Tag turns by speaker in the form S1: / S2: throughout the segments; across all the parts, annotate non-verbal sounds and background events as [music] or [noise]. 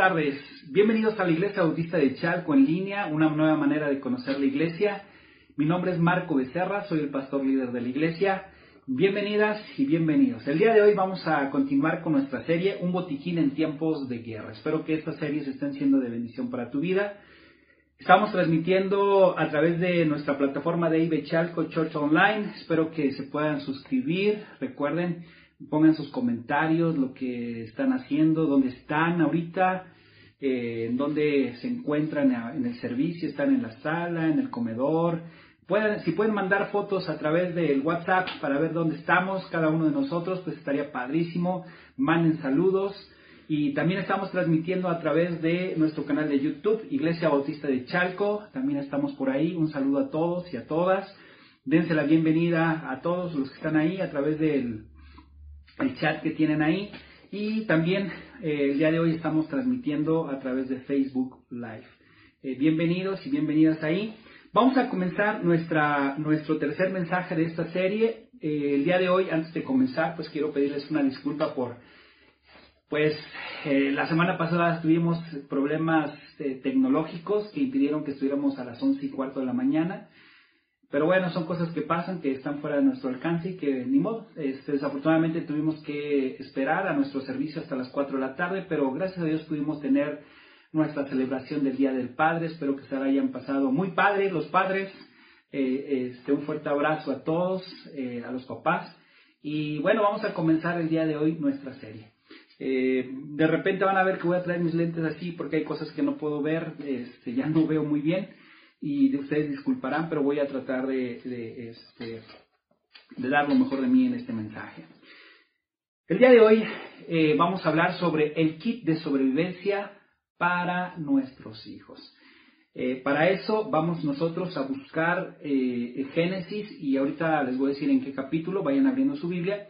S1: tardes. Bienvenidos a la Iglesia Bautista de Chalco en línea, una nueva manera de conocer la iglesia. Mi nombre es Marco Becerra, soy el pastor líder de la iglesia. Bienvenidas y bienvenidos. El día de hoy vamos a continuar con nuestra serie Un botiquín en tiempos de guerra. Espero que estas series estén siendo de bendición para tu vida. Estamos transmitiendo a través de nuestra plataforma de IB Chalco Church Online. Espero que se puedan suscribir. Recuerden, pongan sus comentarios, lo que están haciendo, dónde están ahorita, eh, en dónde se encuentran en el servicio, están en la sala, en el comedor. Pueden, si pueden mandar fotos a través del WhatsApp para ver dónde estamos, cada uno de nosotros, pues estaría padrísimo. Manden saludos. Y también estamos transmitiendo a través de nuestro canal de YouTube, Iglesia Bautista de Chalco. También estamos por ahí. Un saludo a todos y a todas. Dense la bienvenida a todos los que están ahí a través del el chat que tienen ahí. Y también eh, el día de hoy estamos transmitiendo a través de Facebook Live. Eh, bienvenidos y bienvenidas ahí. Vamos a comenzar nuestra, nuestro tercer mensaje de esta serie. Eh, el día de hoy, antes de comenzar, pues quiero pedirles una disculpa por, pues la semana pasada tuvimos problemas tecnológicos que impidieron que estuviéramos a las once y cuarto de la mañana. Pero bueno, son cosas que pasan, que están fuera de nuestro alcance y que ni modo. Este, desafortunadamente tuvimos que esperar a nuestro servicio hasta las 4 de la tarde, pero gracias a Dios pudimos tener nuestra celebración del Día del Padre. Espero que se la hayan pasado muy padre los padres. Eh, este, un fuerte abrazo a todos, eh, a los papás. Y bueno, vamos a comenzar el día de hoy nuestra serie. Eh, de repente van a ver que voy a traer mis lentes así porque hay cosas que no puedo ver, este, ya no veo muy bien y ustedes disculparán, pero voy a tratar de, de, este, de dar lo mejor de mí en este mensaje. El día de hoy eh, vamos a hablar sobre el kit de sobrevivencia para nuestros hijos. Eh, para eso vamos nosotros a buscar eh, Génesis y ahorita les voy a decir en qué capítulo, vayan abriendo su Biblia.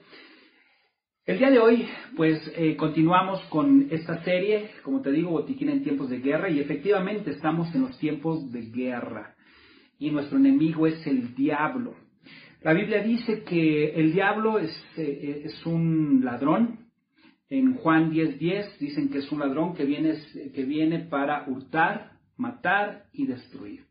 S1: El día de hoy, pues eh, continuamos con esta serie, como te digo, Botiquín en tiempos de guerra, y efectivamente estamos en los tiempos de guerra, y nuestro enemigo es el diablo. La Biblia dice que el diablo es, eh, es un ladrón. En Juan 10:10 10, dicen que es un ladrón que viene, que viene para hurtar, matar y destruir.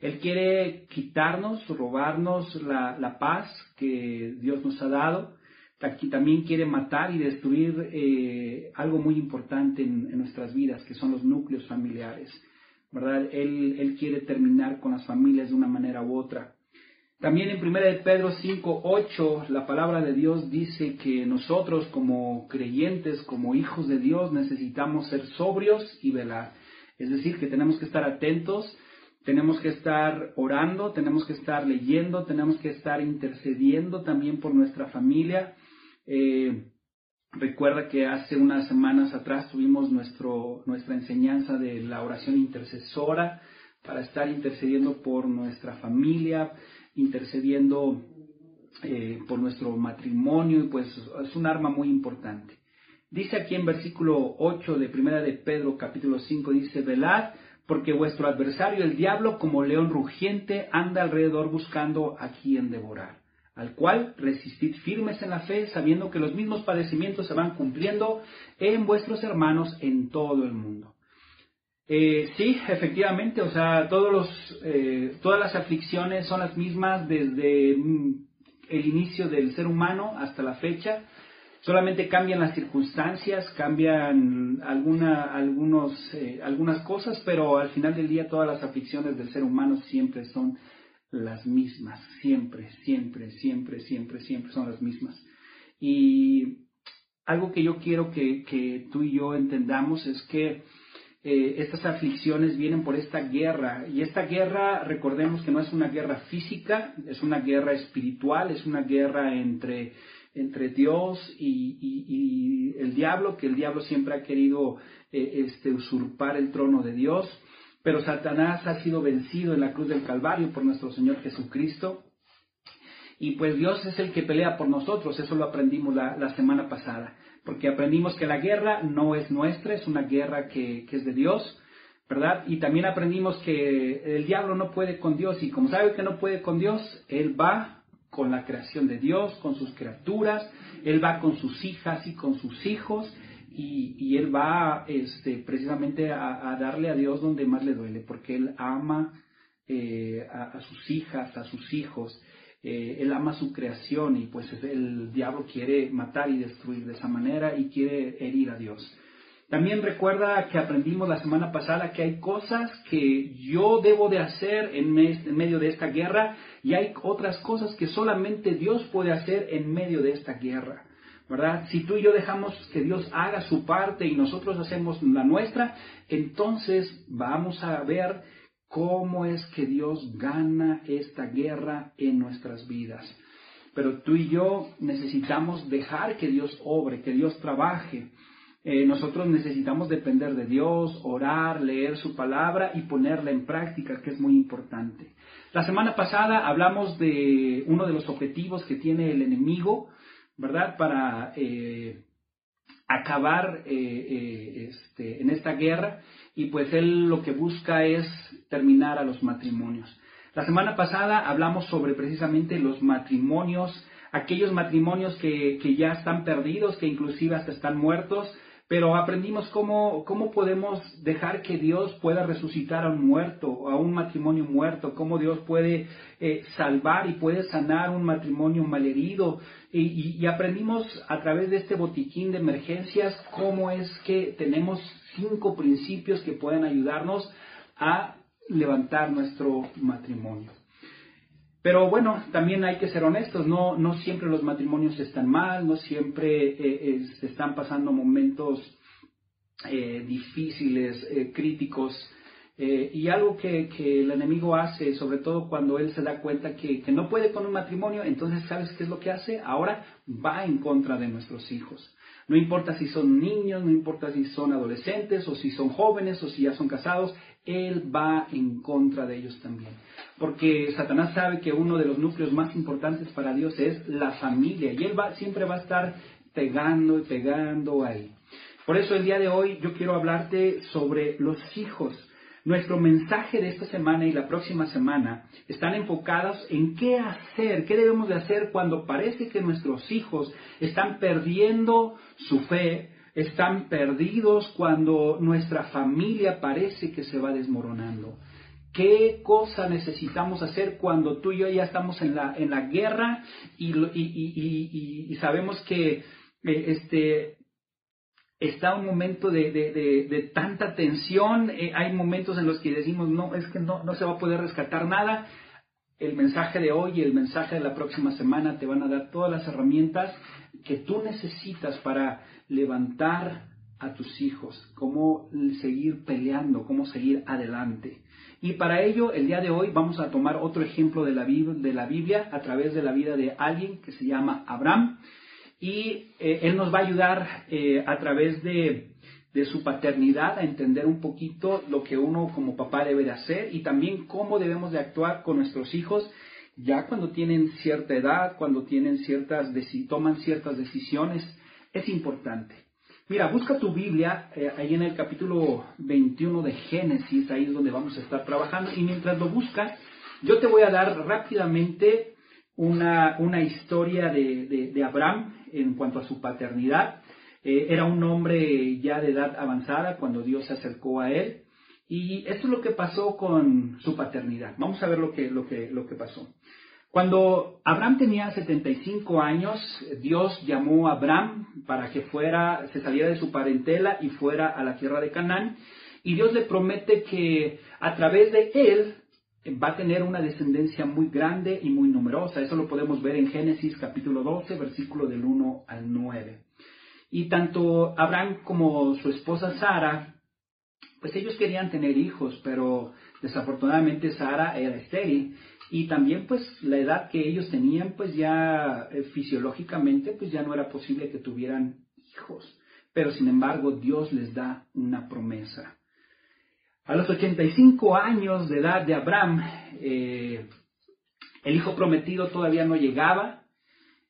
S1: Él quiere quitarnos, robarnos la, la paz que Dios nos ha dado aquí también quiere matar y destruir eh, algo muy importante en, nuestras vidas, que son los núcleos familiares. ¿verdad? Él, él, quiere terminar con las familias de una manera u otra. También en 1 de Pedro 5, 8, la palabra de Dios dice que nosotros como creyentes, como hijos de Dios, necesitamos ser sobrios y velar. Es decir, que tenemos que estar atentos, tenemos que estar orando, tenemos que estar leyendo, tenemos que estar intercediendo también por nuestra familia, eh, recuerda que hace unas semanas atrás tuvimos nuestro, nuestra enseñanza de la oración intercesora para estar intercediendo por nuestra familia, intercediendo eh, por nuestro matrimonio, y pues es un arma muy importante. Dice aquí en versículo 8 de Primera de Pedro capítulo 5, dice, velad, porque vuestro adversario el diablo como león rugiente anda alrededor buscando a quien devorar al cual resistid firmes en la fe, sabiendo que los mismos padecimientos se van cumpliendo en vuestros hermanos en todo el mundo. Eh, sí, efectivamente, o sea, todos los, eh, todas las aflicciones son las mismas desde mm, el inicio del ser humano hasta la fecha. Solamente cambian las circunstancias, cambian algunos, eh, algunas cosas, pero al final del día todas las aflicciones del ser humano siempre son las mismas, siempre, siempre, siempre, siempre, siempre son las mismas. Y algo que yo quiero que, tú y yo entendamos es que eh, estas aflicciones vienen por esta guerra. Y esta guerra, recordemos que no es una guerra física, es una guerra espiritual, es una guerra entre, entre Dios y, el diablo, que el diablo siempre ha querido eh, este, usurpar el trono de Dios. Pero Satanás ha sido vencido en la cruz del Calvario por nuestro Señor Jesucristo. Y pues Dios es el que pelea por nosotros, eso lo aprendimos la, semana pasada, porque aprendimos que la guerra no es nuestra, es una guerra que, es de Dios, ¿verdad? Y también aprendimos que el diablo no puede con Dios. Y como sabe que no puede con Dios, él va con la creación de Dios, con sus criaturas, él va con sus hijas y con sus hijos y, él va este, precisamente a, darle a Dios donde más le duele, porque él ama eh, a, sus hijas, a sus hijos, eh, él ama su creación y pues el diablo quiere matar y destruir de esa manera y quiere herir a Dios. También recuerda que aprendimos la semana pasada que hay cosas que yo debo de hacer en, en, medio de esta guerra y hay otras cosas que solamente Dios puede hacer en medio de esta guerra. ¿Verdad? Si tú y yo dejamos que Dios haga su parte y nosotros hacemos la nuestra, entonces vamos a ver cómo es que Dios gana esta guerra en nuestras vidas. Pero tú y yo necesitamos dejar que Dios obre, que Dios trabaje. Eh, nosotros necesitamos depender de Dios, orar, leer su palabra y ponerla en práctica, que es muy importante. La semana pasada hablamos de uno de los objetivos que tiene el enemigo, ¿verdad? Para eh, acabar eh, eh, este, en esta guerra y pues él lo que busca es terminar a los matrimonios. La semana pasada hablamos sobre precisamente los matrimonios, aquellos matrimonios que, que ya están perdidos, que inclusive hasta están muertos, pero aprendimos cómo, cómo podemos dejar que Dios pueda resucitar a un muerto, a un matrimonio muerto, cómo Dios puede eh, salvar y puede sanar un matrimonio malherido. Y, y, aprendimos a través de este botiquín de emergencias cómo es que tenemos cinco principios que pueden ayudarnos a levantar nuestro matrimonio. Pero bueno, también hay que ser honestos, no, no siempre los matrimonios están mal, no siempre eh, están pasando momentos eh, difíciles, eh, críticos. y algo que, el enemigo hace, sobre todo cuando él se da cuenta que no puede con un matrimonio, entonces ¿sabes qué es lo que hace? Ahora va en contra de nuestros hijos. No importa si son niños, no importa si son adolescentes o si son jóvenes o si ya son casados, Él va en contra de ellos también. Porque Satanás sabe que uno de los núcleos más importantes para Dios es la familia y Él va, siempre va a estar pegando y pegando ahí. Por eso el día de hoy yo quiero hablarte sobre los hijos. Nuestro mensaje de esta semana y la próxima semana están enfocados en qué hacer, qué debemos de hacer cuando parece que nuestros hijos están perdiendo su fe, están perdidos cuando nuestra familia parece que se va desmoronando. ¿Qué cosa necesitamos hacer cuando tú y yo ya estamos en la, en la guerra y, sabemos que eh, este, está un momento de, tanta tensión, eh, hay momentos en los que decimos, no, es que no, se va a poder rescatar nada. El mensaje de hoy y el mensaje de la próxima semana te van a dar todas las herramientas que tú necesitas para levantar a tus hijos, cómo seguir peleando, cómo seguir adelante. Y para ello, el día de hoy vamos a tomar otro ejemplo de la Biblia a través de la vida de alguien que se llama Abraham y eh, Él nos va a ayudar eh, a través de, su paternidad a entender un poquito lo que uno como papá debe de hacer y también cómo debemos de actuar con nuestros hijos ya cuando tienen cierta edad, cuando tienen ciertas toman ciertas decisiones, es importante. Mira, busca tu Biblia eh, ahí en el capítulo 21 de Génesis, ahí es donde vamos a estar trabajando. Y mientras lo buscas, yo te voy a dar rápidamente una, una historia de, de Abraham en cuanto a su paternidad. Eh, era un hombre ya de edad avanzada cuando Dios se acercó a él. Y esto es lo que pasó con su paternidad. Vamos a ver lo que, lo que, lo que pasó. Cuando Abraham tenía 75 años, Dios llamó a Abraham para que fuera, se saliera de su parentela y fuera a la tierra de Canaán. Y Dios le promete que a través de él va a tener una descendencia muy grande y muy numerosa. Eso lo podemos ver en Génesis capítulo 12, versículo del 1 al 9. Y tanto Abraham como su esposa Sara, pues ellos querían tener hijos, pero desafortunadamente Sara era estéril y también pues la edad que ellos tenían pues ya eh, fisiológicamente pues ya no era posible que tuvieran hijos. Pero sin embargo Dios les da una promesa. A los 85 años de edad de Abraham, eh, el hijo prometido todavía no llegaba.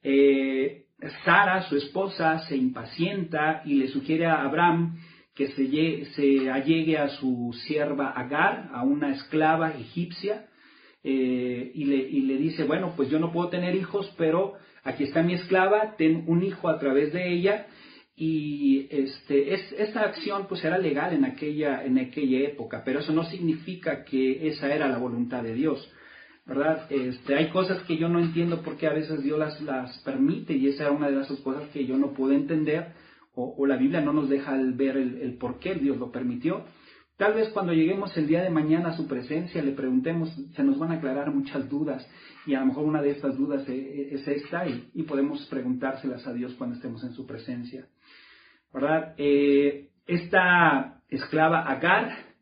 S1: Eh, Sara, su esposa, se impacienta y le sugiere a Abraham que se, se allegue a su sierva Agar, a una esclava egipcia, eh, y, le, y le dice, bueno, pues yo no puedo tener hijos, pero aquí está mi esclava, ten un hijo a través de ella, y este, es, esta acción pues era legal en aquella, en aquella época, pero eso no significa que esa era la voluntad de Dios. ¿verdad? Este, hay cosas que yo no entiendo por qué a veces Dios las, las permite y esa es una de las cosas que yo no puedo entender o, la Biblia no nos deja ver el, por qué Dios lo permitió. Tal vez cuando lleguemos el día de mañana a su presencia le preguntemos, se nos van a aclarar muchas dudas y a lo mejor una de estas dudas e, e, es, esta y, podemos preguntárselas a Dios cuando estemos en su presencia. ¿Verdad? Eh, esta esclava Agar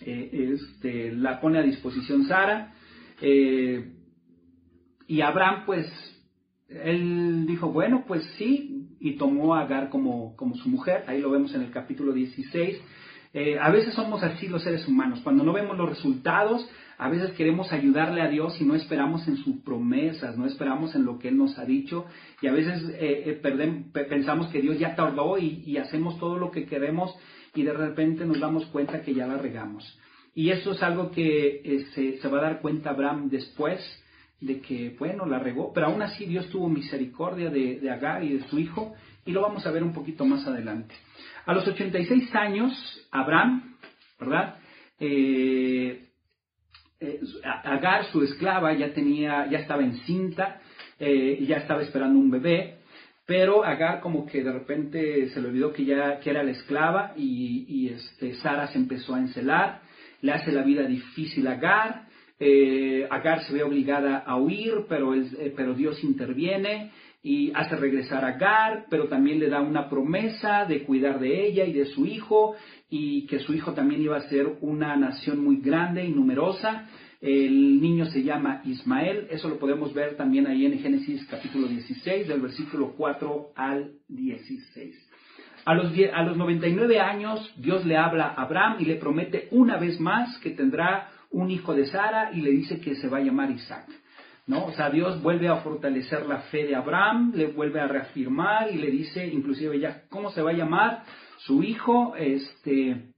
S1: eh, este, la pone a disposición Sara eh, y Abraham, pues, él dijo, bueno, pues sí, y tomó a Agar como, como su mujer, ahí lo vemos en el capítulo 16. Eh, a veces somos así los seres humanos, cuando no vemos los resultados, a veces queremos ayudarle a Dios y no esperamos en sus promesas, no esperamos en lo que Él nos ha dicho y a veces eh, pensamos que Dios ya tardó y, hacemos todo lo que queremos y de repente nos damos cuenta que ya la regamos. Y eso es algo que eh, se, va a dar cuenta Abraham después de que, bueno, la regó, pero aún así Dios tuvo misericordia de, Agar y de su hijo, y lo vamos a ver un poquito más adelante. A los 86 años, Abraham, ¿verdad? Eh, eh, Agar, su esclava, ya tenía, ya estaba encinta, ya estaba esperando un bebé, pero Agar como que de repente se le olvidó que ya que era la esclava y, y este, Sara se empezó a encelar le hace la vida difícil a Agar. Eh, Agar se ve obligada a huir, pero, eh, pero Dios interviene y hace regresar a Agar, pero también le da una promesa de cuidar de ella y de su hijo, y que su hijo también iba a ser una nación muy grande y numerosa. El niño se llama Ismael, eso lo podemos ver también ahí en Génesis capítulo 16, del versículo 4 al 16. A los, a los 99 años Dios le habla a Abraham y le promete una vez más que tendrá un hijo de Sara y le dice que se va a llamar Isaac. ¿No? O sea, Dios vuelve a fortalecer la fe de Abraham, le vuelve a reafirmar y le dice, inclusive ya, ¿cómo se va a llamar? Su hijo, este,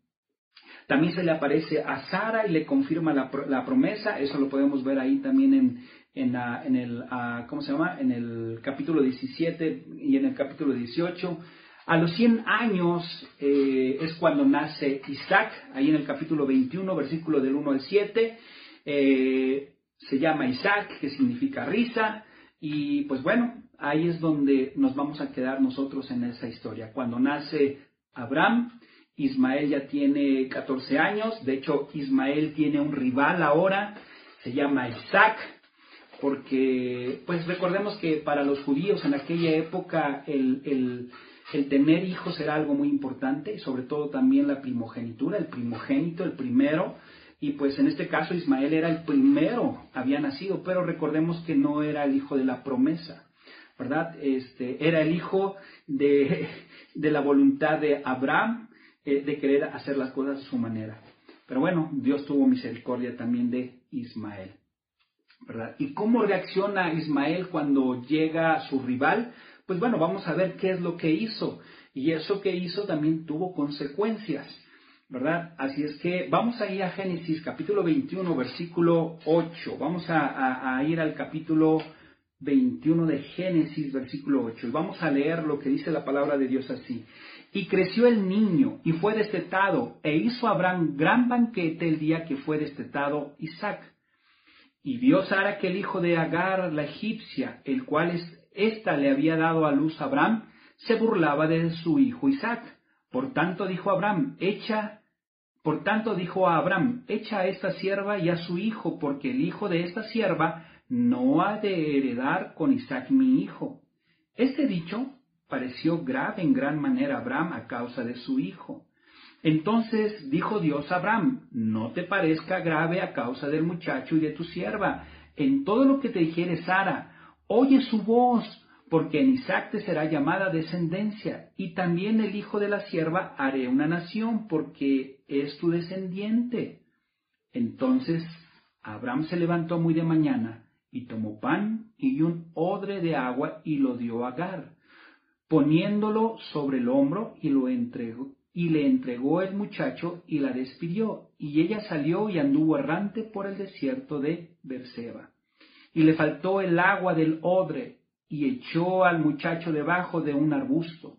S1: también se le aparece a Sara y le confirma la, la promesa, eso lo podemos ver ahí también en, en, el, ¿cómo se llama? En el capítulo 17 y en el capítulo 18. A los 100 años eh, es cuando nace Isaac, ahí en el capítulo 21, versículo del 1 al 7. Eh, se llama Isaac, que significa risa, y pues bueno, ahí es donde nos vamos a quedar nosotros en esa historia. Cuando nace Abraham, Ismael ya tiene 14 años, de hecho Ismael tiene un rival ahora, se llama Isaac, porque pues recordemos que para los judíos en aquella época el el tener hijos era algo muy importante, y sobre todo también la primogenitura, el primogénito, el primero, y pues en este caso Ismael era el primero, había nacido, pero recordemos que no era el hijo de la promesa, ¿verdad? Este, era el hijo de, la voluntad de Abraham, eh, de querer hacer las cosas a su manera. Pero bueno, Dios tuvo misericordia también de Ismael. ¿verdad? ¿Y cómo reacciona Ismael cuando llega su rival? Pues bueno, vamos a ver qué es lo que hizo. Y eso que hizo también tuvo consecuencias, ¿verdad? Así es que vamos a ir a Génesis capítulo 21, versículo 8. Vamos a, ir al capítulo 21 de Génesis, versículo 8. Y vamos a leer lo que dice la palabra de Dios así. Y creció el niño y fue destetado, e hizo Abraham gran banquete el día que fue destetado Isaac. Y vio Sara que el hijo de Agar, la egipcia, el cual ésta le había dado a luz a Abraham, se burlaba de su hijo Isaac. Por tanto dijo Abraham, echa, por tanto dijo a Abraham, echa a esta sierva y a su hijo, porque el hijo de esta sierva no ha de heredar con Isaac mi hijo. Este dicho pareció grave en gran manera a Abraham a causa de su hijo. Entonces dijo Dios a Abraham, no te parezca grave a causa del muchacho y de tu sierva. En todo lo que te dijere Sara, Oye su voz, porque en Isaac te será llamada descendencia, y también el hijo de la sierva haré una nación, porque es tu descendiente. Entonces Abraham se levantó muy de mañana, y tomó pan y un odre de agua, y lo dio a Agar, poniéndolo sobre el hombro, y lo entregó, y le entregó el muchacho, y la despidió, y ella salió y anduvo errante por el desierto de Berseba y le faltó el agua del odre, y echó al muchacho debajo de un arbusto.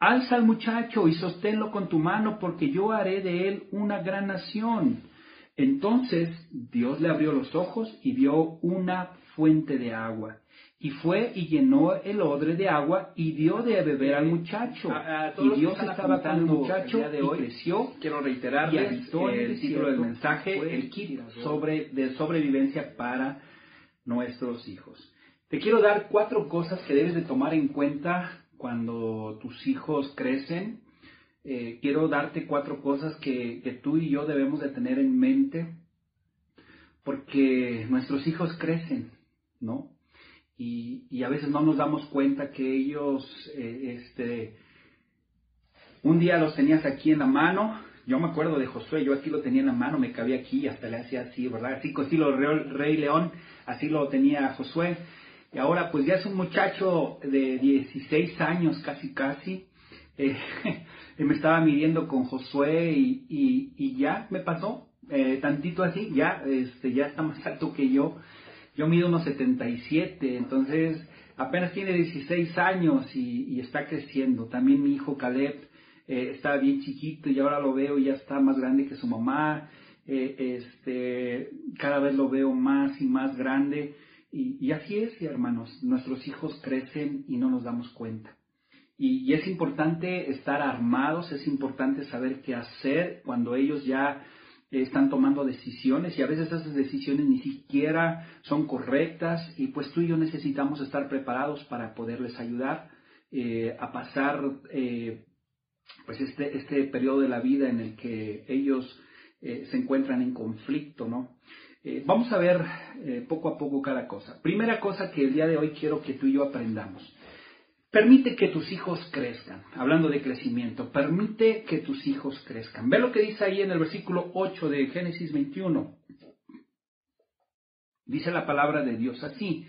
S2: alza al muchacho y sosténlo con tu mano, porque yo haré de él una gran nación. Entonces Dios le abrió los ojos y vio una fuente de agua. Y fue y llenó el odre de agua y dio de beber al muchacho. y Dios estaba con el muchacho de hoy, y creció.
S1: Quiero reiterarles el, título del mensaje, el kit sobre, de sobrevivencia para nuestros hijos. Te quiero dar cuatro cosas que debes de tomar en cuenta cuando tus hijos crecen. Eh, quiero darte cuatro cosas que, que tú y yo debemos de tener en mente porque nuestros hijos crecen, ¿no? y, a veces no nos damos cuenta que ellos, eh, este, un día los tenías aquí en la mano, yo me acuerdo de Josué, yo aquí lo tenía en la mano, me cabía aquí, hasta le hacía así, ¿verdad? Así, lo Rey, Rey León, así lo tenía Josué. Y ahora pues ya es un muchacho de 16 años, casi casi. Eh, [laughs] me estaba midiendo con Josué y, y, ya me pasó, eh, tantito así, ya, este, ya está más alto que yo. Yo mido unos 77, entonces apenas tiene 16 años y, está creciendo. También mi hijo Caleb eh, está bien chiquito y ahora lo veo y ya está más grande que su mamá. Eh, este, cada vez lo veo más y más grande. Y, así es, hermanos, nuestros hijos crecen y no nos damos cuenta. y, es importante estar armados, es importante saber qué hacer cuando ellos ya están tomando decisiones y a veces esas decisiones ni siquiera son correctas y pues tú y yo necesitamos estar preparados para poderles ayudar eh, a pasar eh, pues este, este periodo de la vida en el que ellos eh, se encuentran en conflicto, ¿no? Vamos a ver poco a poco cada cosa. Primera cosa que el día de hoy quiero que tú y yo aprendamos. Permite que tus hijos crezcan. Hablando de crecimiento, permite que tus hijos crezcan. Ve lo que dice ahí en el versículo 8 de Génesis 21. Dice la palabra de Dios así.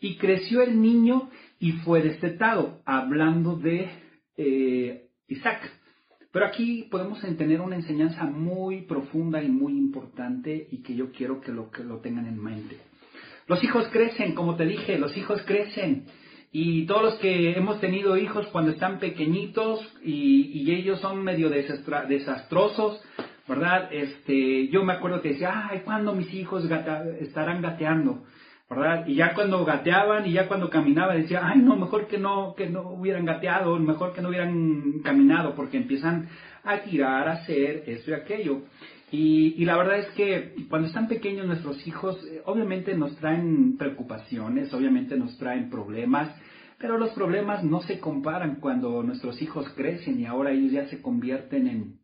S1: Y creció el niño y fue destetado, hablando de eh, Isaac. Pero aquí podemos tener una enseñanza muy profunda y muy importante y que yo quiero que lo, que lo tengan en mente. Los hijos crecen, como te dije, los hijos crecen. Y todos los que hemos tenido hijos cuando están pequeñitos y, ellos son medio desastrosos, ¿verdad? Este, yo me acuerdo que decía, ay, ¿cuándo mis hijos estarán gateando? Y ya cuando gateaban y ya cuando caminaba decía, ay, no, mejor que no, que no hubieran gateado, mejor que no hubieran caminado, porque empiezan a tirar, a hacer esto y aquello. Y, la verdad es que cuando están pequeños nuestros hijos, eh, obviamente nos traen preocupaciones, obviamente nos traen problemas, pero los problemas no se comparan cuando nuestros hijos crecen y ahora ellos ya se convierten en,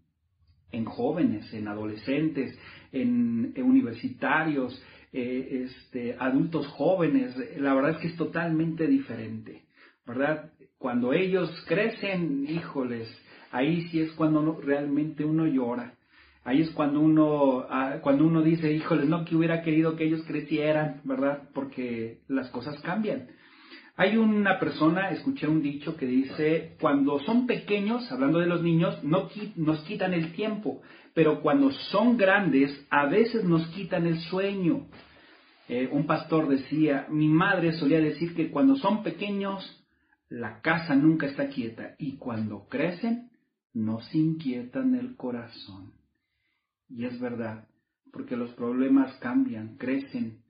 S1: en jóvenes, en adolescentes, en, universitarios, eh, este, adultos jóvenes. La verdad es que es totalmente diferente, ¿verdad? Cuando ellos crecen, híjoles, ahí sí es cuando realmente uno llora Ahí es cuando uno, ah, cuando uno dice, híjoles, no que hubiera querido que ellos crecieran, ¿verdad? Porque las cosas cambian. Hay una persona, escuché un dicho que dice, cuando son pequeños, hablando de los niños, no nos quitan el tiempo, pero cuando son grandes, a veces nos quitan el sueño. Eh, un pastor decía, mi madre solía decir que cuando son pequeños, la casa nunca está quieta y cuando crecen, nos inquietan el corazón. Y es verdad, porque los problemas cambian, crecen,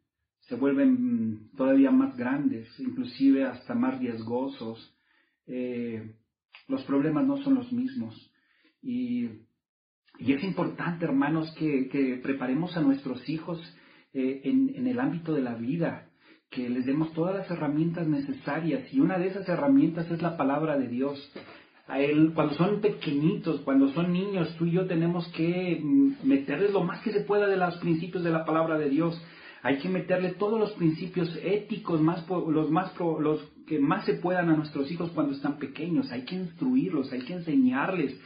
S1: se vuelven todavía más grandes, inclusive hasta más riesgosos. Eh, los problemas no son los mismos. Y, es importante, hermanos, que, preparemos a nuestros hijos eh, en, el ámbito de la vida, que les demos todas las herramientas necesarias. Y una de esas herramientas es la palabra de Dios cuando son pequeñitos, cuando son niños, tú y yo tenemos que mm, meterles lo más que se pueda de los principios de la palabra de Dios. Hay que meterle todos los principios éticos, más, los, más, los que más se puedan a nuestros hijos cuando están pequeños. Hay que instruirlos, hay que enseñarles.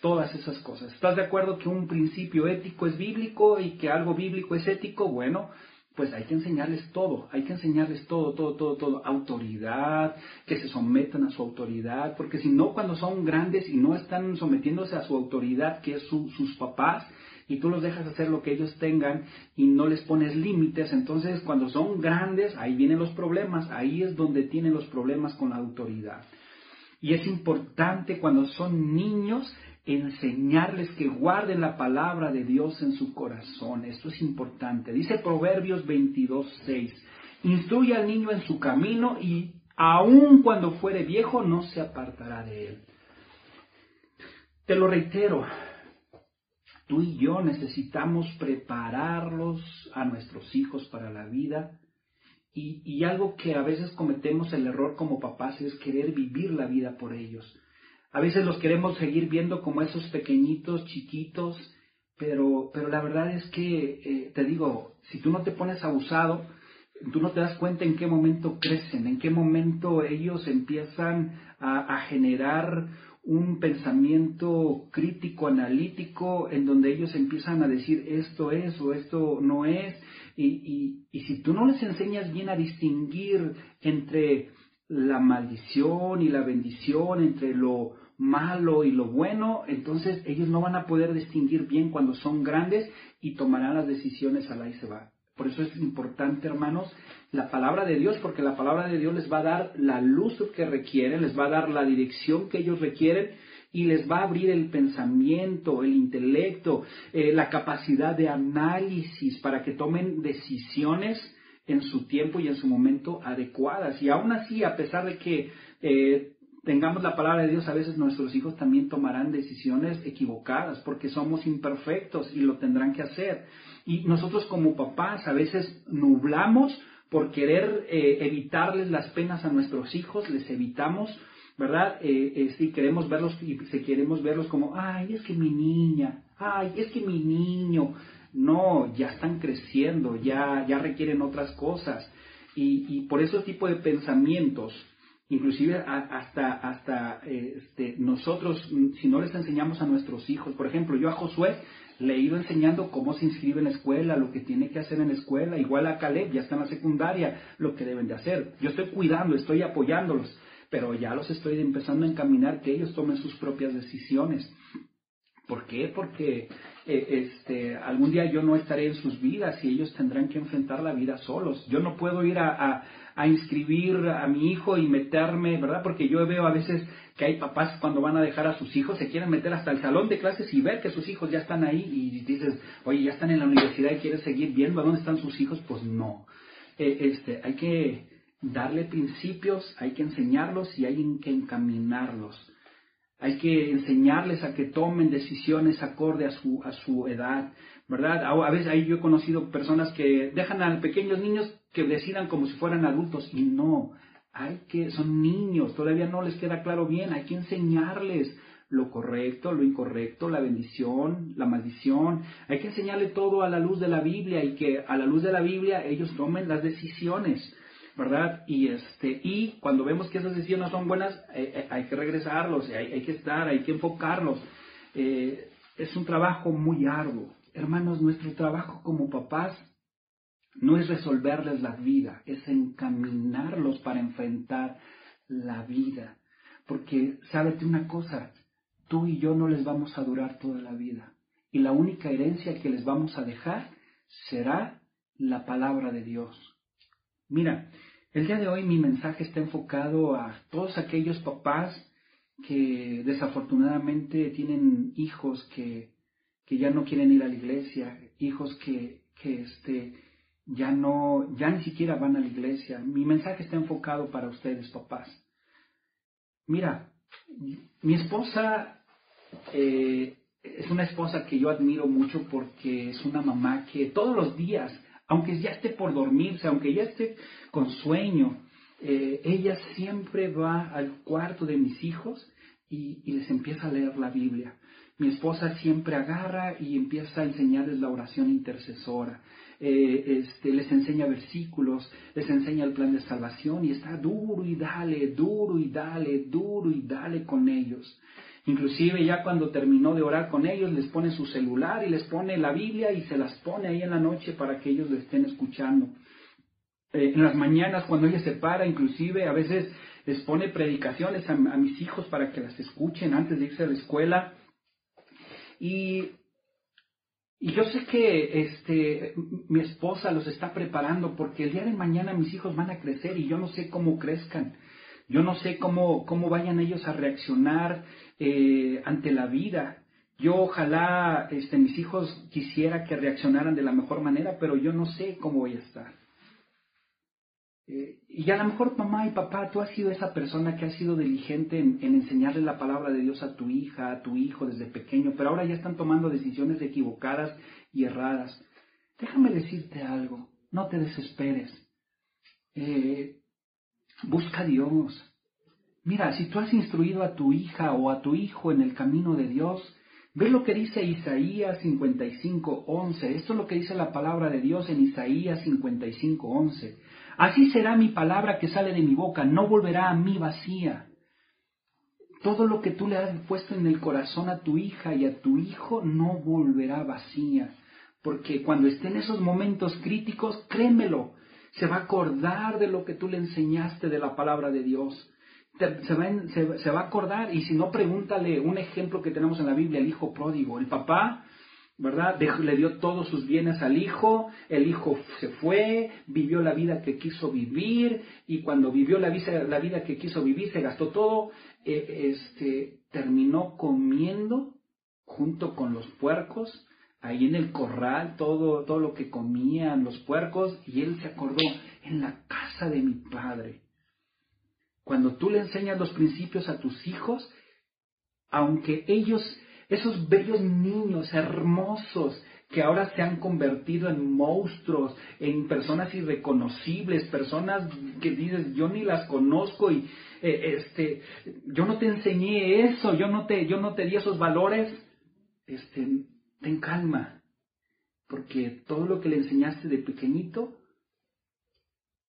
S1: todas esas cosas. ¿Estás de acuerdo que un principio ético es bíblico y que algo bíblico es ético? Bueno, pues hay que enseñarles todo, hay que enseñarles todo, todo, todo, todo, autoridad, que se sometan a su autoridad, porque si no, cuando son grandes y no están sometiéndose a su autoridad, que es sus papás, y tú los dejas hacer lo que ellos tengan y no les pones límites, entonces cuando son grandes, ahí vienen los problemas, ahí es donde tienen los problemas con la autoridad. Y es importante cuando son niños enseñarles que guarden la palabra de Dios en su corazón. Esto es importante. Dice Proverbios 22, 6. Instruye al niño en su camino y aun cuando fuere viejo no se apartará de él. Te lo reitero, Tú y yo necesitamos prepararlos a nuestros hijos para la vida. Y, algo que a veces cometemos el error como papás es querer vivir la vida por ellos. A veces los queremos seguir viendo como esos pequeñitos, chiquitos, pero, pero la verdad es que, eh, te digo, si tú no te pones abusado, tú no te das cuenta en qué momento crecen, en qué momento ellos empiezan a, a generar un pensamiento crítico, analítico, en donde ellos empiezan a decir esto es o esto no es, y, y, si tú no les enseñas bien a distinguir entre la maldición y la bendición, entre lo malo y lo bueno, entonces ellos no van a poder distinguir bien cuando son grandes y tomarán las decisiones a la y se va. Por eso es importante, hermanos, la palabra de Dios, porque la palabra de Dios les va a dar la luz que requieren, les va a dar la dirección que ellos requieren y les va a abrir el pensamiento, el intelecto, eh, la capacidad de análisis para que tomen decisiones en su tiempo y en su momento adecuadas. Y aún así, a pesar de que eh, tengamos la palabra de Dios, a veces nuestros hijos también tomarán decisiones equivocadas porque somos imperfectos y lo tendrán que hacer. Y nosotros como papás a veces nublamos por querer eh, evitarles las penas a nuestros hijos, les evitamos, ¿verdad? Eh, eh, si queremos verlos y si queremos verlos como, ay, es que mi niña, ay, es que mi niño. No, ya están creciendo, ya, ya requieren otras cosas. Y, por ese tipo de pensamientos, inclusive hasta, hasta este, nosotros, si no les enseñamos a nuestros hijos, por ejemplo, yo a Josué le he ido enseñando cómo se inscribe en la escuela, lo que tiene que hacer en la escuela, igual a Caleb, ya está en la secundaria, lo que deben de hacer. Yo estoy cuidando, estoy apoyándolos, pero ya los estoy empezando a encaminar que ellos tomen sus propias decisiones. ¿Por qué? Porque eh, este, algún día yo no estaré en sus vidas y ellos tendrán que enfrentar la vida solos. Yo no puedo ir a, a inscribir a mi hijo y meterme, ¿verdad? Porque yo veo a veces que hay papás cuando van a dejar a sus hijos se quieren meter hasta el salón de clases y ver que sus hijos ya están ahí y dices, oye, ya están en la universidad y quieres seguir viendo a dónde están sus hijos, pues no. Eh, este, hay que darle principios, hay que enseñarlos y hay que encaminarlos. Hay que enseñarles a que tomen decisiones acorde a su, a su edad, ¿verdad? A, veces ahí yo he conocido personas que dejan a pequeños niños que decidan como si fueran adultos y no, hay que, son niños, todavía no les queda claro bien, hay que enseñarles lo correcto, lo incorrecto, la bendición, la maldición, hay que enseñarle todo a la luz de la Biblia y que a la luz de la Biblia ellos tomen las decisiones, ¿verdad? Y este, y cuando vemos que esas decisiones son buenas, eh, eh, hay que regresarlos, hay, hay, que estar, hay que enfocarlos. Eh, es un trabajo muy arduo. Hermanos, nuestro trabajo como papás no es resolverles la vida, es encaminarlos para enfrentar la vida. Porque, sábete una cosa, tú y yo no les vamos a durar toda la vida. Y la única herencia que les vamos a dejar será la palabra de Dios. Mira, el día de hoy mi mensaje está enfocado a todos aquellos papás que desafortunadamente tienen hijos que, que ya no quieren ir a la iglesia, hijos que, que este, ya no, ya ni siquiera van a la iglesia. Mi mensaje está enfocado para ustedes, papás. Mira, mi esposa eh, es una esposa que yo admiro mucho porque es una mamá que todos los días, aunque ya esté por dormirse, aunque ya esté con sueño, eh, ella siempre va al cuarto de mis hijos y, y les empieza a leer la Biblia. Mi esposa siempre agarra y empieza a enseñarles la oración intercesora eh, este, les enseña versículos, les enseña el plan de salvación y está duro y dale, duro y dale, duro y dale con ellos. Inclusive ya cuando terminó de orar con ellos, les pone su celular y les pone la Biblia y se las pone ahí en la noche para que ellos lo estén escuchando. Eh, en las mañanas cuando ella se para, inclusive a veces les pone predicaciones a, mis hijos para que las escuchen antes de irse a la escuela. Y, y yo sé que este, mi esposa los está preparando porque el día de mañana mis hijos van a crecer y yo no sé cómo crezcan. Yo no sé cómo, cómo vayan ellos a reaccionar eh, ante la vida. Yo ojalá este, mis hijos quisiera que reaccionaran de la mejor manera, pero yo no sé cómo voy a estar. Eh, y a lo mejor mamá y papá, tú has sido esa persona que ha sido diligente en, enseñarle la palabra de Dios a tu hija, a tu hijo desde pequeño, pero ahora ya están tomando decisiones equivocadas y erradas. Déjame decirte algo, no te desesperes. Eh, busca a Dios. Mira, si tú has instruido a tu hija o a tu hijo en el camino de Dios, ve lo que dice Isaías 55, 11. Esto es lo que dice la palabra de Dios en Isaías 55, 11. Así será mi palabra que sale de mi boca, no volverá a mí vacía. Todo lo que tú le has puesto en el corazón a tu hija y a tu hijo no volverá vacía. Porque cuando esté en esos momentos críticos, créemelo, se va a acordar de lo que tú le enseñaste de la palabra de Dios. Se va, se va, a acordar y si no, pregúntale un ejemplo que tenemos en la Biblia, el hijo pródigo. El papá ¿verdad? Le dio todos sus bienes al hijo, el hijo se fue, vivió la vida que quiso vivir y cuando vivió la vida, la vida que quiso vivir se gastó todo, eh, este, terminó comiendo junto con los puercos, ahí en el corral, todo, todo lo que comían los puercos y él se acordó en la casa de mi padre. Cuando tú le enseñas los principios a tus hijos, aunque ellos esos bellos niños hermosos que ahora se han convertido en monstruos, en personas irreconocibles, personas que dices, yo ni las conozco y eh, este, yo no te enseñé eso, yo no te, yo no te di esos valores, este, ten calma, porque todo lo que le enseñaste de pequeñito,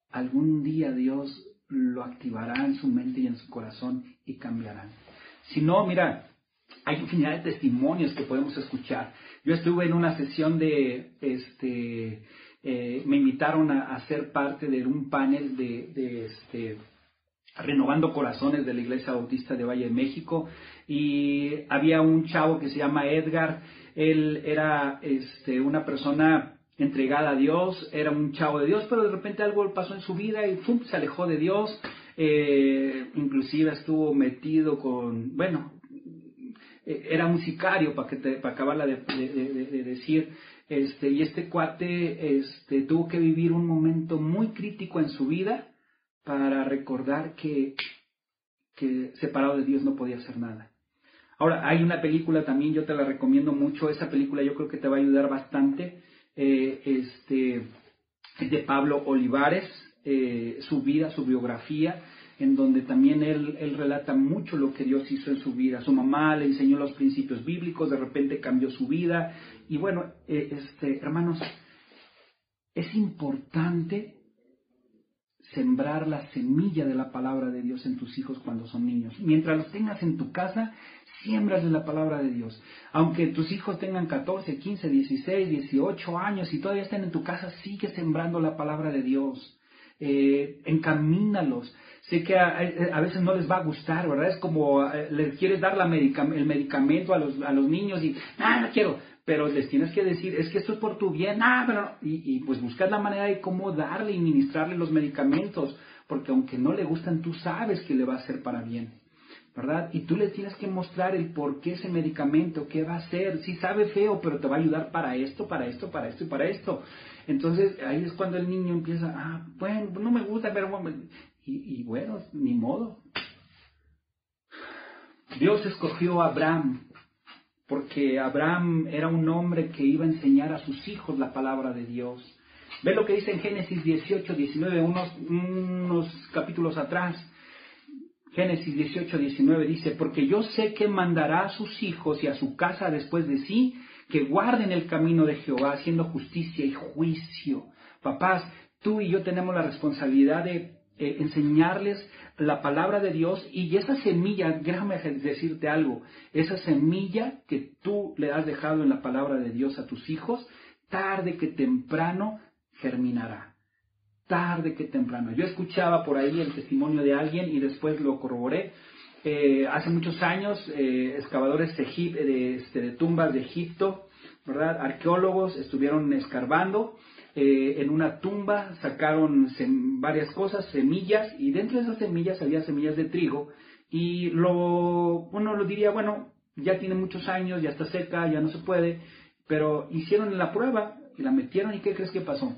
S1: algún día Dios lo activará en su mente y en su corazón y cambiarán. Si no, mira, hay infinidad de testimonios que podemos escuchar. Yo estuve en una sesión de, este, eh, me invitaron a, ser parte de un panel de, este, renovando corazones de la Iglesia Bautista de Valle de México y había un chavo que se llama Edgar, él era este, una persona entregada a Dios, era un chavo de Dios, pero de repente algo pasó en su vida y se alejó de Dios, eh, inclusive estuvo metido con, bueno, eh, era un sicario, para, que te, para acabarla de, decir, este, y este cuate este, tuvo que vivir un momento muy crítico en su vida para recordar que, que separado de Dios no podía hacer nada. Ahora, hay una película también, yo te la recomiendo mucho, esa película yo creo que te va a ayudar bastante, eh, este, de Pablo Olivares, eh, su vida, su biografía, en donde también él, él, relata mucho lo que Dios hizo en su vida. Su mamá le enseñó los principios bíblicos, de repente cambió su vida. Y bueno, eh, este, hermanos, es importante sembrar la semilla de la palabra de Dios en tus hijos cuando son niños. Mientras los tengas en tu casa, siembras la palabra de Dios. Aunque tus hijos tengan 14, 15, 16, 18 años y todavía estén en tu casa, sigue sembrando la palabra de Dios. Eh, encamínalos. Sé que a, veces no les va a gustar, ¿verdad? Es como eh, les quieres dar la el medicamento a los, a los niños y, ah, no quiero, pero les tienes que decir, es que esto es por tu bien, ah, pero Y, pues buscas la manera de cómo darle y ministrarle los medicamentos, porque aunque no le gustan, tú sabes que le va a ser para bien. ¿verdad? Y tú les tienes que mostrar el por qué ese medicamento, qué va a hacer. Si sabe feo, pero te va a ayudar para esto, para esto, para esto y para esto. Entonces ahí es cuando el niño empieza, ah, bueno, no me gusta, pero bueno, y, bueno, ni modo. Dios escogió a Abraham porque Abraham era un hombre que iba a enseñar a sus hijos la palabra de Dios. Ve lo que dice en Génesis 18, 19, unos, unos capítulos atrás. Génesis 18, 19 dice, porque yo sé que mandará a sus hijos y a su casa después de sí, que guarden el camino de Jehová, haciendo justicia y juicio. Papás, tú y yo tenemos la responsabilidad de eh, enseñarles la palabra de Dios y esa semilla, déjame decirte algo, esa semilla que tú le has dejado en la palabra de Dios a tus hijos, tarde que temprano germinará. Tarde que temprano. Yo escuchaba por ahí el testimonio de alguien y después lo corroboré. Eh, hace muchos años, eh, excavadores de, este, de tumbas de Egipto, ¿verdad? Arqueólogos estuvieron escarbando eh, en una tumba, sacaron varias cosas, semillas, y dentro de esas semillas había semillas de trigo, y lo, uno lo diría, bueno, ya tiene muchos años, ya está seca, ya no se puede, pero hicieron la prueba y la metieron, ¿y qué crees que pasó?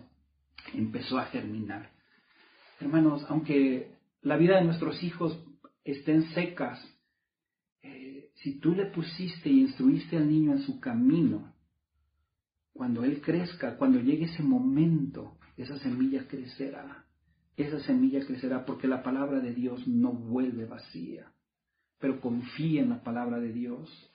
S1: Empezó a germinar. Hermanos, aunque la vida de nuestros hijos estén secas, eh, si tú le pusiste y instruiste al niño en su camino, cuando Él crezca, cuando llegue ese momento, esa semilla crecerá. Esa semilla crecerá porque la palabra de Dios no vuelve vacía. Pero confía en la palabra de Dios.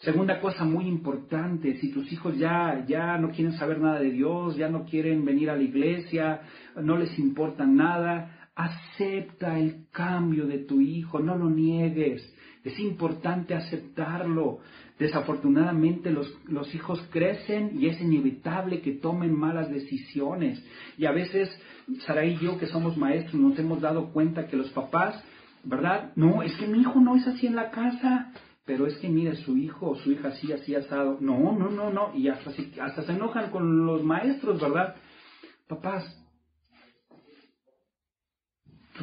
S1: Segunda cosa muy importante, si tus hijos ya, ya no quieren saber nada de Dios, ya no quieren venir a la iglesia, no les importa nada, acepta el cambio de tu hijo, no lo niegues. Es importante aceptarlo. Desafortunadamente los, los, hijos crecen y es inevitable que tomen malas decisiones. Y a veces, Sara y yo que somos maestros nos hemos dado cuenta que los papás, ¿verdad? No, es que mi hijo no es así en la casa. Pero es que mire, su hijo o su hija así, así asado. No, no, no, no. Y hasta, hasta se enojan con los maestros, ¿verdad? Papás,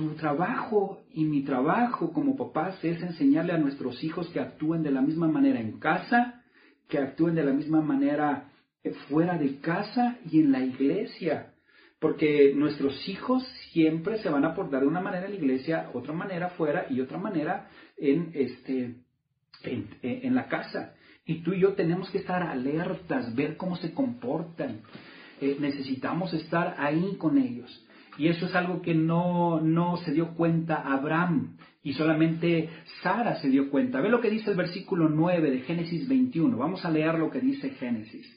S1: tu trabajo y mi trabajo como papás es enseñarle a nuestros hijos que actúen de la misma manera en casa, que actúen de la misma manera fuera de casa y en la iglesia. Porque nuestros hijos siempre se van a portar de una manera en la iglesia, otra manera fuera y otra manera en, este, en, la casa. Y tú y yo tenemos que estar alertas, ver cómo se comportan. Eh, necesitamos estar ahí con ellos. Y eso es algo que no, no se dio cuenta Abraham y solamente Sara se dio cuenta. Ve lo que dice el versículo 9 de Génesis 21. Vamos a leer lo que dice Génesis.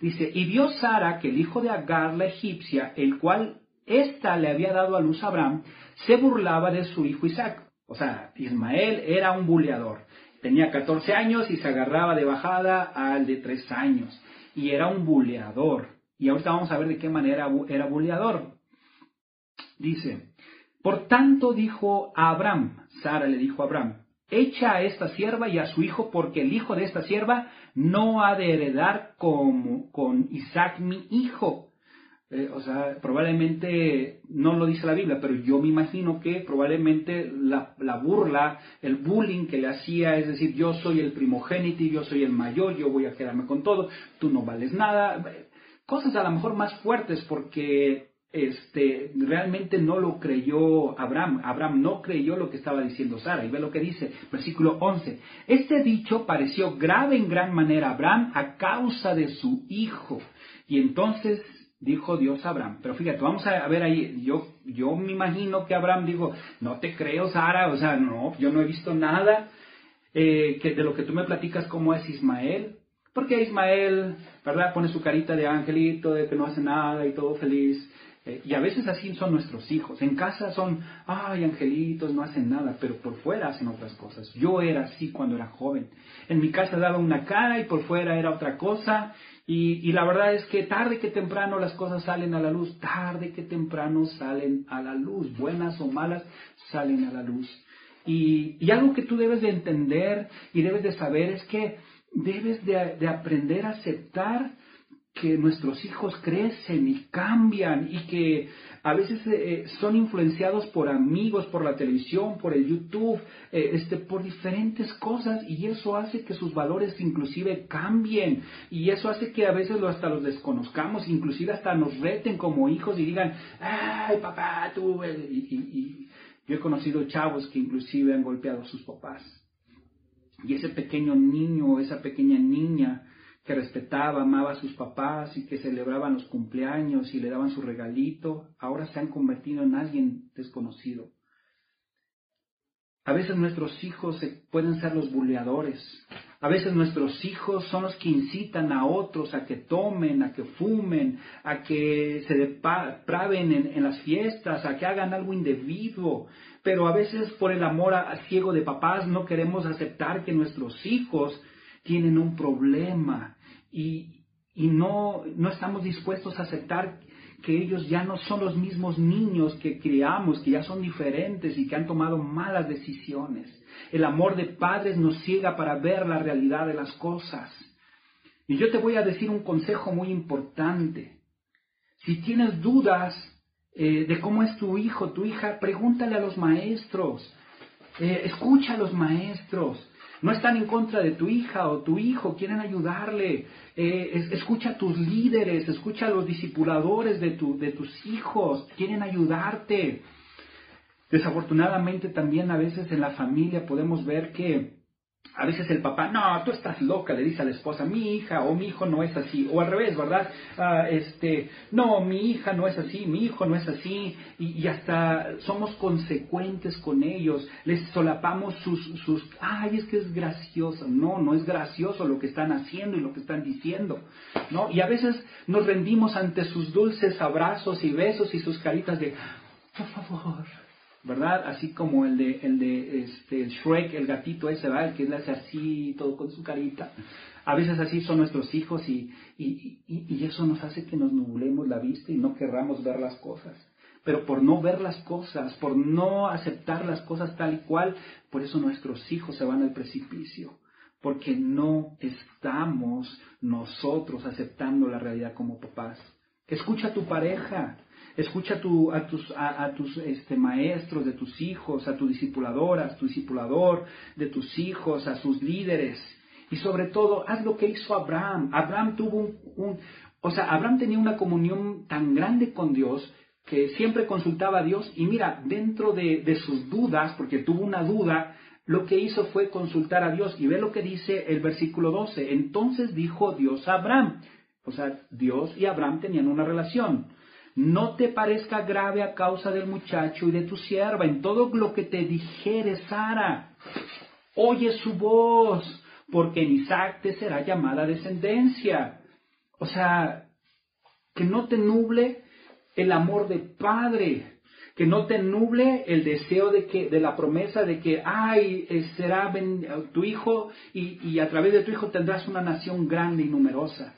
S1: Dice, y vio Sara que el hijo de Agar, la egipcia, el cual ésta le había dado a luz a Abraham, se burlaba de su hijo Isaac. O sea, Ismael era un buleador. Tenía 14 años y se agarraba de bajada al de 3 años. Y era un buleador. Y ahorita vamos a ver de qué manera era buleador. Dice, por tanto dijo a Abraham, Sara le dijo a Abraham, echa a esta sierva y a su hijo, porque el hijo de esta sierva no ha de heredar como, con Isaac mi hijo. Eh, o sea, probablemente no lo dice la Biblia, pero yo me imagino que probablemente la, la, burla, el bullying que le hacía, es decir, yo soy el primogénito yo soy el mayor, yo voy a quedarme con todo, tú no vales nada. Cosas a lo mejor más fuertes porque este, realmente no lo creyó Abraham. Abraham no creyó lo que estaba diciendo Sara. Y ve lo que dice, versículo 11. Este dicho pareció grave en gran manera a Abraham a causa de su hijo. Y entonces dijo Dios a Abraham. Pero fíjate, vamos a ver ahí, yo, yo me imagino que Abraham dijo, no te creo, Sara, o sea, no, yo no he visto nada eh, que de lo que tú me platicas cómo es Ismael. Porque Ismael, ¿verdad? Pone su carita de angelito, de que no hace nada y todo feliz. Eh, y a veces así son nuestros hijos. En casa son, ay, angelitos, no hacen nada, pero por fuera hacen otras cosas. Yo era así cuando era joven. En mi casa daba una cara y por fuera era otra cosa. Y, la verdad es que tarde que temprano las cosas salen a la luz, tarde que temprano salen a la luz, buenas o malas, salen a la luz. Y, y algo que tú debes de entender y debes de saber es que debes de, de aprender a aceptar que nuestros hijos crecen y cambian y que a veces eh, son influenciados por amigos, por la televisión, por el YouTube, eh, este, por diferentes cosas y eso hace que sus valores inclusive cambien y eso hace que a veces hasta los desconozcamos, inclusive hasta nos reten como hijos y digan, ay papá, tú, y, yo he conocido chavos que inclusive han golpeado a sus papás. Y ese pequeño niño o esa pequeña niña que respetaba, amaba a sus papás y que celebraban los cumpleaños y le daban su regalito, ahora se han convertido en alguien desconocido. A veces nuestros hijos pueden ser los buleadores. A veces nuestros hijos son los que incitan a otros a que tomen, a que fumen, a que se depraven en, las fiestas, a que hagan algo indebido. Pero a veces por el amor ciego de papás no queremos aceptar que nuestros hijos tienen un problema y, y no, no estamos dispuestos a aceptar que ellos ya no son los mismos niños que criamos, que ya son diferentes y que han tomado malas decisiones. El amor de padres nos ciega para ver la realidad de las cosas. Y yo te voy a decir un consejo muy importante. Si tienes dudas eh, de cómo es tu hijo, tu hija, pregúntale a los maestros. Eh, escucha a los maestros. No están en contra de tu hija o tu hijo, quieren ayudarle. Eh, escucha a tus líderes, escucha a los discipuladores de, tu, de tus hijos, quieren ayudarte. Desafortunadamente también a veces en la familia podemos ver que a veces el papá, no, tú estás loca, le dice a la esposa, mi hija o mi hijo no es así, o al revés, ¿verdad? Ah, este, no, mi hija no es así, mi hijo no es así, y, hasta somos consecuentes con ellos, les solapamos sus, sus, ay, es que es gracioso, no, no es gracioso lo que están haciendo y lo que están diciendo, ¿no? Y a veces nos rendimos ante sus dulces abrazos y besos y sus caritas de, por favor, ¿verdad? Así como el de, el de este, Shrek, el gatito ese, ¿verdad? El que le hace así, todo con su carita. A veces así son nuestros hijos y, y, y, eso nos hace que nos nublemos la vista y no querramos ver las cosas. Pero por no ver las cosas, por no aceptar las cosas tal y cual, por eso nuestros hijos se van al precipicio. Porque no estamos nosotros aceptando la realidad como papás. Escucha a tu pareja, Escucha a, tus, a, tus este, maestros de tus hijos, a tu discipuladora, a tu discipulador de tus hijos, a sus líderes. Y sobre todo, haz lo que hizo Abraham. Abraham tuvo un, o sea, Abraham tenía una comunión tan grande con Dios que siempre consultaba a Dios y mira, dentro de, de, sus dudas, porque tuvo una duda, lo que hizo fue consultar a Dios y ve lo que dice el versículo 12. Entonces dijo Dios a Abraham, o sea, Dios y Abraham tenían una relación no te parezca grave a causa del muchacho y de tu sierva. En todo lo que te dijere Sara, oye su voz, porque en Isaac te será llamada descendencia. O sea, que no te nuble el amor de padre, que no te nuble el deseo de que de la promesa de que ay será tu hijo y a través de tu hijo tendrás una nación grande y numerosa.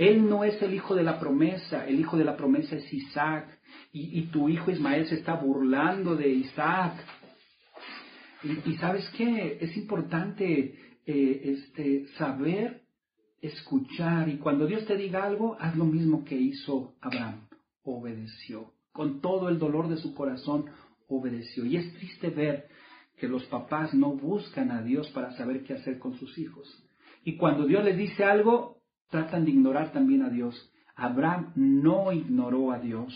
S1: Él no es el hijo de la promesa, el hijo de la promesa es Isaac. Y, tu hijo Ismael se está burlando de Isaac. Y, sabes qué, es importante eh, este, saber escuchar. Y cuando Dios te diga algo, haz lo mismo que hizo Abraham. Obedeció. Con todo el dolor de su corazón, obedeció. Y es triste ver que los papás no buscan a Dios para saber qué hacer con sus hijos. Y cuando Dios les dice algo, tratan de ignorar también a Dios. Abraham no ignoró a Dios.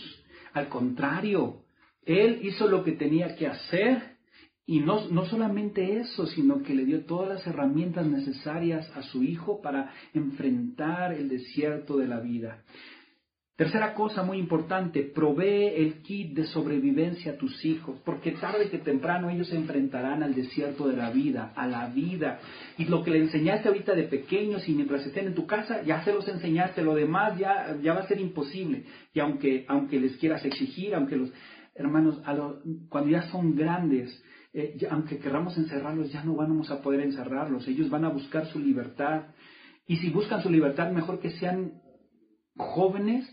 S1: Al contrario, él hizo lo que tenía que hacer y no, no, solamente eso, sino que le dio todas las herramientas necesarias a su hijo para enfrentar el desierto de la vida. Tercera cosa muy importante, provee el kit de sobrevivencia a tus hijos, porque tarde que temprano ellos se enfrentarán al desierto de la vida, a la vida. Y lo que le enseñaste ahorita de pequeños y mientras estén en tu casa, ya se los enseñaste, lo demás ya, ya va a ser imposible. Y aunque, aunque les quieras exigir, aunque los hermanos, cuando ya son grandes, eh, aunque querramos encerrarlos, ya no vamos a poder encerrarlos, ellos van a buscar su libertad. Y si buscan su libertad, mejor que sean jóvenes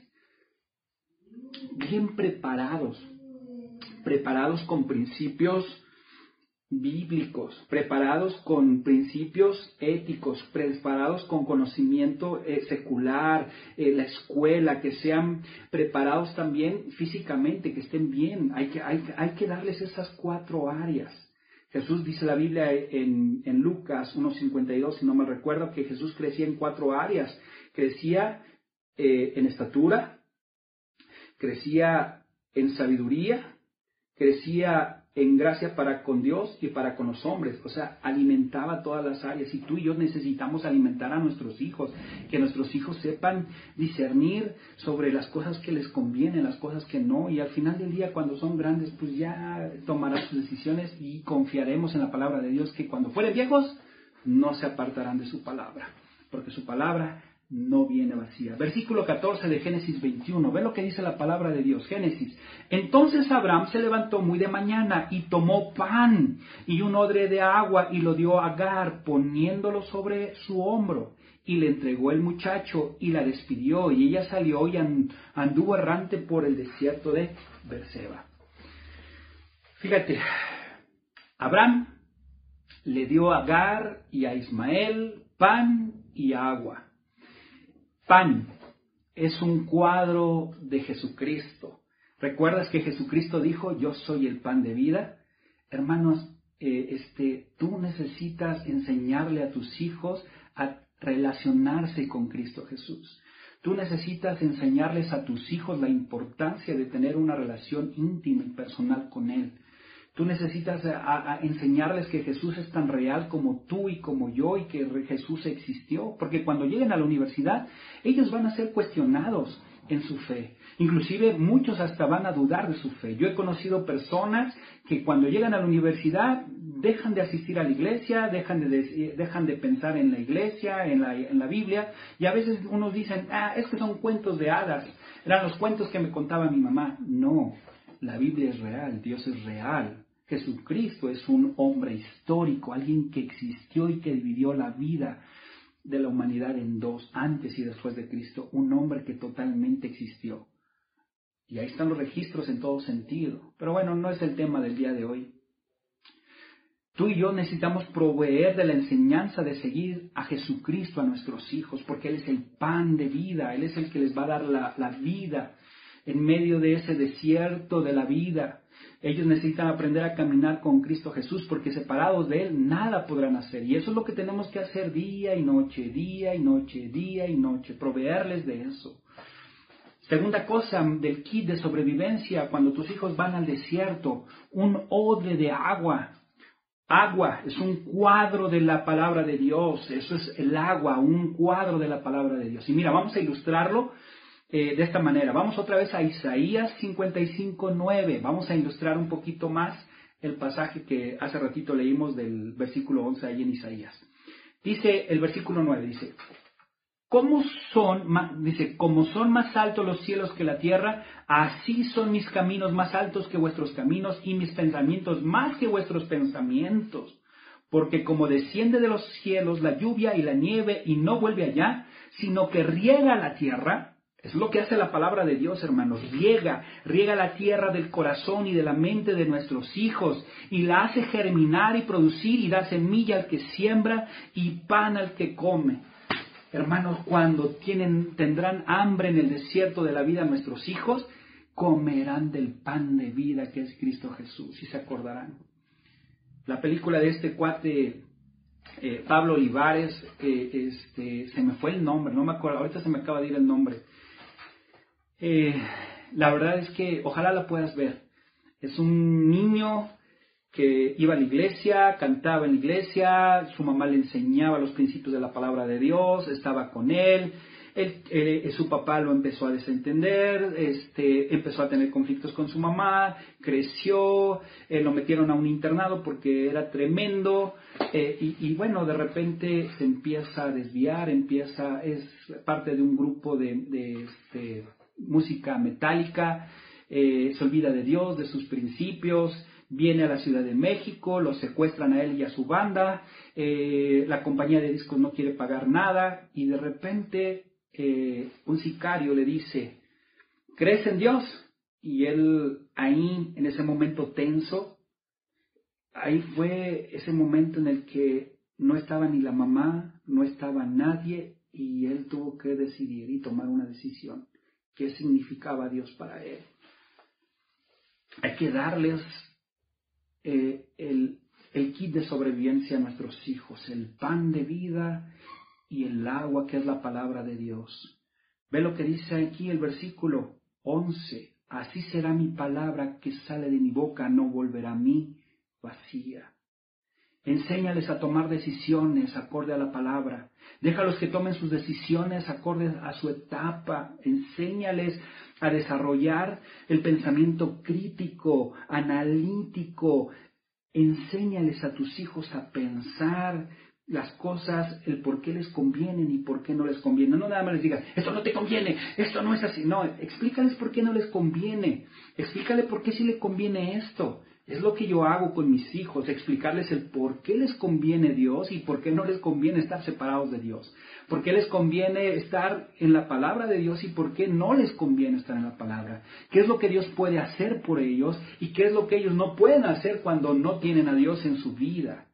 S1: bien preparados, preparados con principios bíblicos, preparados con principios éticos, preparados con conocimiento eh, secular, eh, la escuela, que sean preparados también físicamente, que estén bien. Hay que, hay, hay que darles esas cuatro áreas. Jesús dice la Biblia en, en Lucas 1.52, si no me recuerdo, que Jesús crecía en cuatro áreas. Crecía eh, en estatura, crecía en sabiduría, crecía en gracia para con Dios y para con los hombres. O sea, alimentaba todas las áreas. Y tú y yo necesitamos alimentar a nuestros hijos, que nuestros hijos sepan discernir sobre las cosas que les convienen, las cosas que no. Y al final del día, cuando son grandes, pues ya tomarán sus decisiones y confiaremos en la palabra de Dios que cuando fueren viejos, no se apartarán de su palabra, porque su palabra no viene vacía. Versículo 14 de Génesis 21. Ve lo que dice la palabra de Dios. Génesis. Entonces Abraham se levantó muy de mañana y tomó pan y un odre de agua y lo dio a Agar poniéndolo sobre su hombro y le entregó el muchacho y la despidió y ella salió y anduvo errante por el desierto de Berseba. Fíjate, Abraham le dio a Agar y a Ismael pan y agua. Pan es un cuadro de Jesucristo. ¿Recuerdas que Jesucristo dijo, yo soy el pan de vida? Hermanos, eh, este, tú necesitas enseñarle a tus hijos a relacionarse con Cristo Jesús. Tú necesitas enseñarles a tus hijos la importancia de tener una relación íntima y personal con Él. Tú necesitas eh, enseñarles que Jesús es tan real como tú y como yo y que Jesús existió, porque cuando lleguen a la universidad ellos van a ser cuestionados en su fe. Inclusive muchos hasta van a dudar de su fe. Yo he conocido personas que cuando llegan a la universidad dejan de asistir a la iglesia, dejan de, dejan de pensar en la iglesia, en la, en la Biblia, y a veces unos dicen, ah, es que son cuentos de hadas, eran los cuentos que me contaba mi mamá. No, la Biblia es real, Dios es real. Jesucristo es un hombre histórico, alguien que existió y que dividió la vida de la humanidad en dos, antes y después de Cristo, un hombre que totalmente existió. Y ahí están los registros en todo sentido. Pero bueno, no es el tema del día de hoy. Tú y yo necesitamos proveer de la enseñanza de seguir a Jesucristo a nuestros hijos, porque Él es el pan de vida, Él es el que les va a dar la, la vida en medio de ese desierto de la vida. Ellos necesitan aprender a caminar con Cristo Jesús porque separados de Él nada podrán hacer. Y eso es lo que tenemos que hacer día y noche, día y noche, día y noche, proveerles de eso. Segunda cosa del kit de sobrevivencia, cuando tus hijos van al desierto, un odre de agua. Agua es un cuadro de la palabra de Dios, eso es el agua, un cuadro de la palabra de Dios. Y mira, vamos a ilustrarlo eh, de esta manera. Vamos otra vez a Isaías 55, 9. Vamos a ilustrar un poquito más el pasaje que hace ratito leímos del versículo 11 ahí en Isaías. Dice el versículo 9, dice, ¿Cómo son, dice, como son más altos los cielos que la tierra, así son mis caminos más altos que vuestros caminos y mis pensamientos más que vuestros pensamientos. Porque como desciende de los cielos la lluvia y la nieve y no vuelve allá, sino que riega la tierra es lo que hace la palabra de Dios, hermanos. Riega, riega la tierra del corazón y de la mente de nuestros hijos y la hace germinar y producir y da semilla al que siembra y pan al que come. Hermanos, cuando tienen, tendrán hambre en el desierto de la vida nuestros hijos, comerán del pan de vida que es Cristo Jesús y se acordarán. La película de este cuate eh, Pablo Olivares, eh, este, se me fue el nombre, no me acuerdo, ahorita se me acaba de ir el nombre eh, la verdad es que ojalá la puedas ver. Es un niño que iba a la iglesia, cantaba en la iglesia, su mamá le enseñaba los principios de la palabra de Dios, estaba con él, eh, su papá lo empezó a desentender, este, empezó a tener conflictos con su mamá, creció, eh, lo metieron a un internado porque era tremendo y, bueno, de repente se empieza a desviar, empieza, es parte de un grupo de, de este, música metálica, eh, se olvida de Dios, de sus principios, viene a la Ciudad de México, lo secuestran a él y a su banda, eh, la compañía de discos no quiere pagar nada y de repente eh, un sicario le dice, ¿crees en Dios? Y él ahí, en ese momento tenso, ahí fue ese momento en el que no estaba ni la mamá, no estaba nadie y él tuvo que decidir y tomar una decisión qué significaba Dios para él. Hay que darles eh, el, el kit de sobrevivencia a nuestros hijos, el pan de vida y el agua que es la palabra de Dios. Ve lo que dice aquí el versículo 11. Así será mi palabra que sale de mi boca, no volverá a mí vacía. Enséñales a tomar decisiones acorde a la palabra. Déjalos que tomen sus decisiones acorde a su etapa. Enséñales a desarrollar el pensamiento crítico, analítico. Enséñales a tus hijos a pensar las cosas, el por qué les convienen y por qué no les conviene. No nada más les digas, esto no te conviene, esto no es así. No, explícales por qué no les conviene. Explícale por qué sí le conviene esto. Es lo que yo hago con mis hijos, explicarles el por qué les conviene Dios y por qué no les conviene estar separados de Dios. Por qué les conviene estar en la palabra de Dios y por qué no les conviene estar en la palabra. ¿Qué es lo que Dios puede hacer por ellos y qué es lo que ellos no pueden hacer cuando no tienen a Dios en su vida?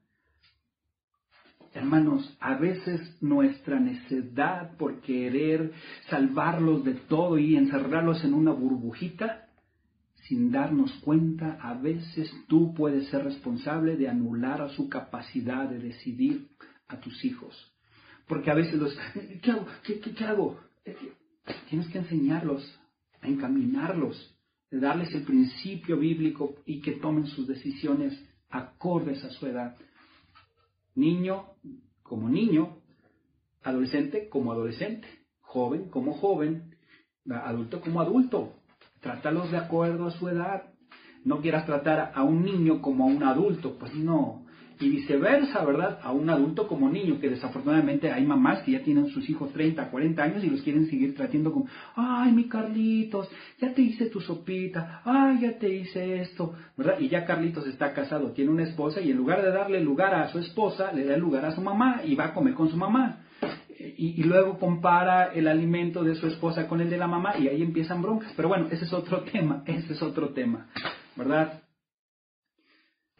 S1: Hermanos, a veces nuestra necedad por querer salvarlos de todo y encerrarlos en una burbujita, sin darnos cuenta, a veces tú puedes ser responsable de anular a su capacidad de decidir a tus hijos. Porque a veces los, ¿qué hago? ¿Qué, hago? Eh, tienes que enseñarlos, a encaminarlos, de darles el principio bíblico y que tomen sus decisiones acordes a su edad niño como niño, adolescente como adolescente, joven como joven, adulto como adulto. Trátalos de acuerdo a su edad. No quieras tratar a un niño como a un adulto, pues no y viceversa, ¿verdad? A un adulto como niño, que desafortunadamente hay mamás que ya tienen sus hijos 30, 40 años y los quieren seguir tratando como, ay, mi Carlitos, ya te hice tu sopita, ay, ya te hice esto, ¿verdad? Y ya Carlitos está casado, tiene una esposa y en lugar de darle lugar a su esposa, le da lugar a su mamá y va a comer con su mamá. Y, luego compara el alimento de su esposa con el de la mamá y ahí empiezan broncas. Pero bueno, ese es otro [laughs] tema, ese es otro tema, ¿verdad?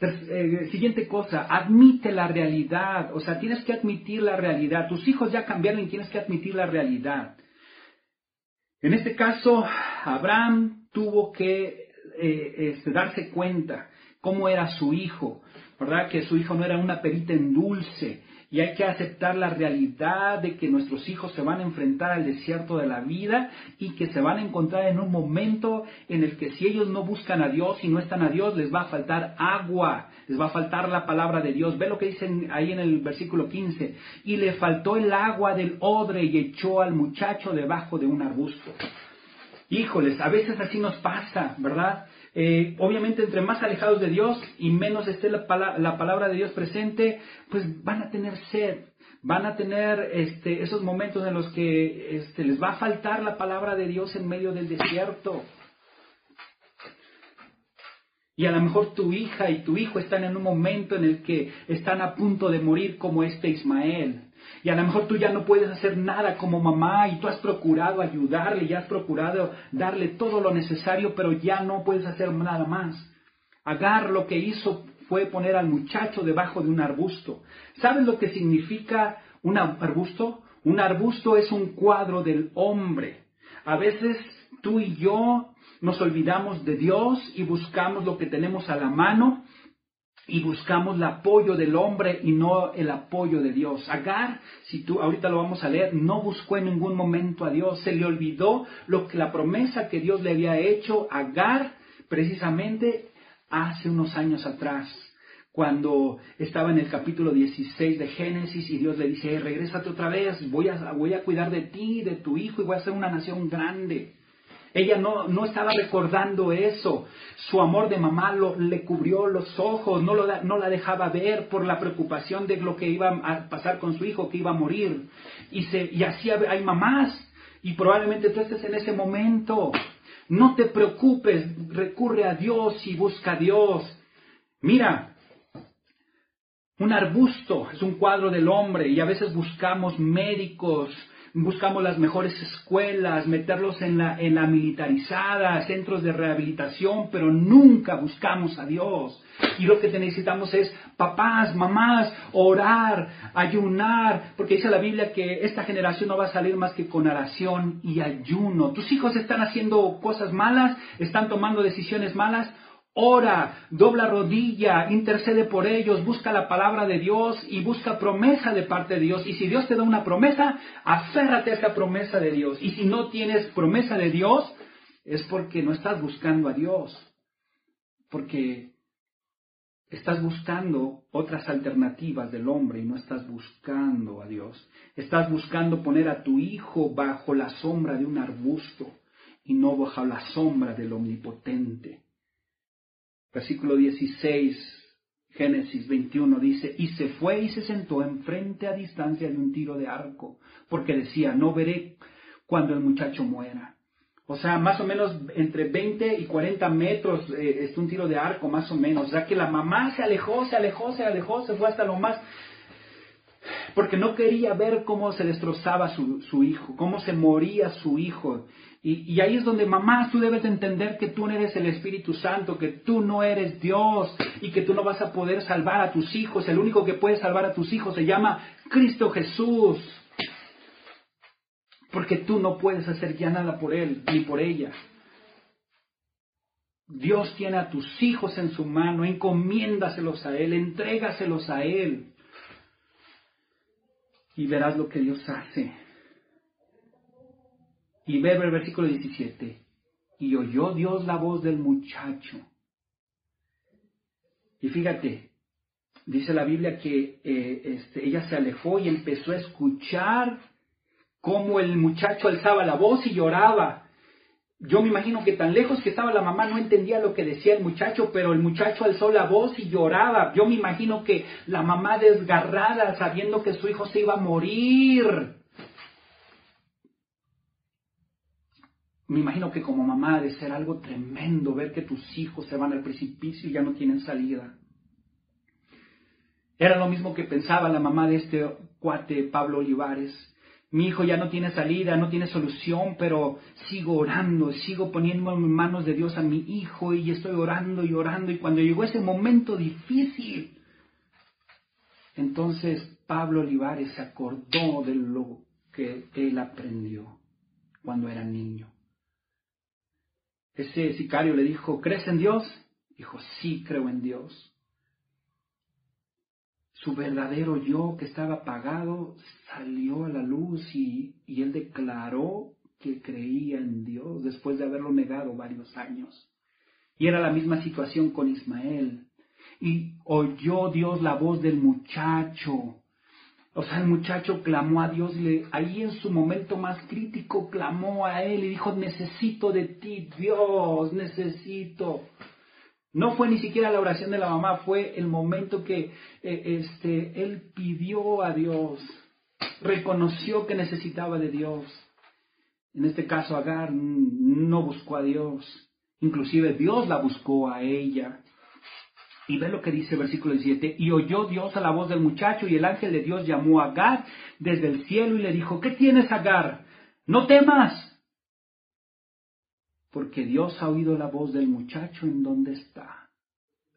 S1: Eh, siguiente cosa, admite la realidad, o sea, tienes que admitir la realidad. Tus hijos ya cambiaron y tienes que admitir la realidad. En este caso, Abraham tuvo que eh, este, darse cuenta cómo era su hijo, ¿verdad? Que su hijo no era una perita en dulce, y hay que aceptar la realidad de que nuestros hijos se van a enfrentar al desierto de la vida y que se van a encontrar en un momento en el que si ellos no buscan a Dios y no están a Dios, les va a faltar agua, les va a faltar la palabra de Dios. Ve lo que dicen ahí en el versículo 15. Y le faltó el agua del odre y echó al muchacho debajo de un arbusto. Híjoles, a veces así nos pasa, ¿verdad? Eh, obviamente, entre más alejados de Dios y menos esté la, palabra de Dios presente, pues van a tener sed, van a tener este, esos momentos en los que este, les va a faltar la palabra de Dios en medio del desierto. Y a lo mejor tu hija y tu hijo están en un momento en el que están a punto de morir como este Ismael. Y a lo mejor tú ya no puedes hacer nada como mamá y tú has procurado ayudarle y has procurado darle todo lo necesario, pero ya no puedes hacer nada más. Agar lo que hizo fue poner al muchacho debajo de un arbusto. ¿Sabes lo que significa un arbusto? Un arbusto es un cuadro del hombre. A veces tú y yo nos olvidamos de Dios y buscamos lo que tenemos a la mano y buscamos el apoyo del hombre y no el apoyo de Dios. Agar, si tú ahorita lo vamos a leer, no buscó en ningún momento a Dios, se le olvidó lo que la promesa que Dios le había hecho a Agar precisamente hace unos años atrás, cuando estaba en el capítulo 16 de Génesis y Dios le dice, hey, regrésate otra vez, voy a, voy a cuidar de ti, de tu hijo y voy a ser una nación grande. Ella no, no estaba recordando eso. Su amor de mamá lo, le cubrió los ojos, no, lo, no la dejaba ver por la preocupación de lo que iba a pasar con su hijo, que iba a morir. Y, se, y así hay mamás, y probablemente tú estés en ese momento. No te preocupes, recurre a Dios y busca a Dios. Mira, un arbusto es un cuadro del hombre y a veces buscamos médicos, buscamos las mejores escuelas, meterlos en la, en la militarizada, centros de rehabilitación, pero nunca buscamos a Dios. Y lo que necesitamos es papás, mamás, orar, ayunar, porque dice la Biblia que esta generación no va a salir más que con oración y ayuno. Tus hijos están haciendo cosas malas, están tomando decisiones malas, ora, dobla rodilla, intercede por ellos, busca la palabra de Dios y busca promesa de parte de Dios. Y si Dios te da una promesa, aférrate a esa promesa de Dios. Y si no tienes promesa de Dios, es porque no estás buscando a Dios. Porque estás buscando otras alternativas del hombre y no estás buscando a Dios. Estás buscando poner a tu hijo bajo la sombra de un arbusto y no bajo la sombra del omnipotente. Versículo 16 Génesis 21 dice, y se fue y se sentó enfrente a distancia de un tiro de arco, porque decía, no veré cuando el muchacho muera. O sea, más o menos entre 20 y 40 metros eh, es un tiro de arco, más o menos. O sea, que la mamá se alejó, se alejó, se alejó, se fue hasta lo más... Porque no quería ver cómo se destrozaba su, su hijo, cómo se moría su hijo. Y, ahí es donde, mamá, tú debes entender que tú no eres el Espíritu Santo, que tú no eres Dios y que tú no vas a poder salvar a tus hijos. El único que puede salvar a tus hijos se llama Cristo Jesús. Porque tú no puedes hacer ya nada por él ni por ella. Dios tiene a tus hijos en su mano, encomiéndaselos a Él, entrégaselos a Él. Y verás lo que Dios hace. Y ve el versículo 17. Y oyó Dios la voz del muchacho. Y fíjate, dice la Biblia que eh, este, ella se alejó y empezó a escuchar cómo el muchacho alzaba la voz y lloraba. Yo me imagino que tan lejos que estaba la mamá no entendía lo que decía el muchacho, pero el muchacho alzó la voz y lloraba. Yo me imagino que la mamá desgarrada, sabiendo que su hijo se iba a morir, Me imagino que como mamá de ser algo tremendo ver que tus hijos se van al precipicio y ya no tienen salida. Era lo mismo que pensaba la mamá de este cuate Pablo Olivares. Mi hijo ya no tiene salida, no tiene solución, pero sigo orando, sigo poniendo en manos de Dios a mi hijo y estoy orando y orando. Y cuando llegó ese momento difícil, entonces Pablo Olivares se acordó de lo que él aprendió cuando era niño. Ese sicario le dijo, ¿crees en Dios? Dijo, sí, creo en Dios. Su verdadero yo que estaba apagado salió a la luz y, y él declaró que creía en Dios después de haberlo negado varios años. Y era la misma situación con Ismael. Y oyó Dios la voz del muchacho o sea, el muchacho clamó a Dios y le, ahí en su momento más crítico clamó a él y dijo, necesito de ti, Dios, necesito. No fue ni siquiera la oración de la mamá, fue el momento que eh, este, él pidió a Dios, reconoció que necesitaba de Dios. En este caso, Agar no buscó a Dios, inclusive Dios la buscó a ella. Y ve lo que dice el versículo 17. Y oyó Dios a la voz del muchacho y el ángel de Dios llamó a Agar desde el cielo y le dijo, ¿qué tienes Agar? No temas. Porque Dios ha oído la voz del muchacho en donde está.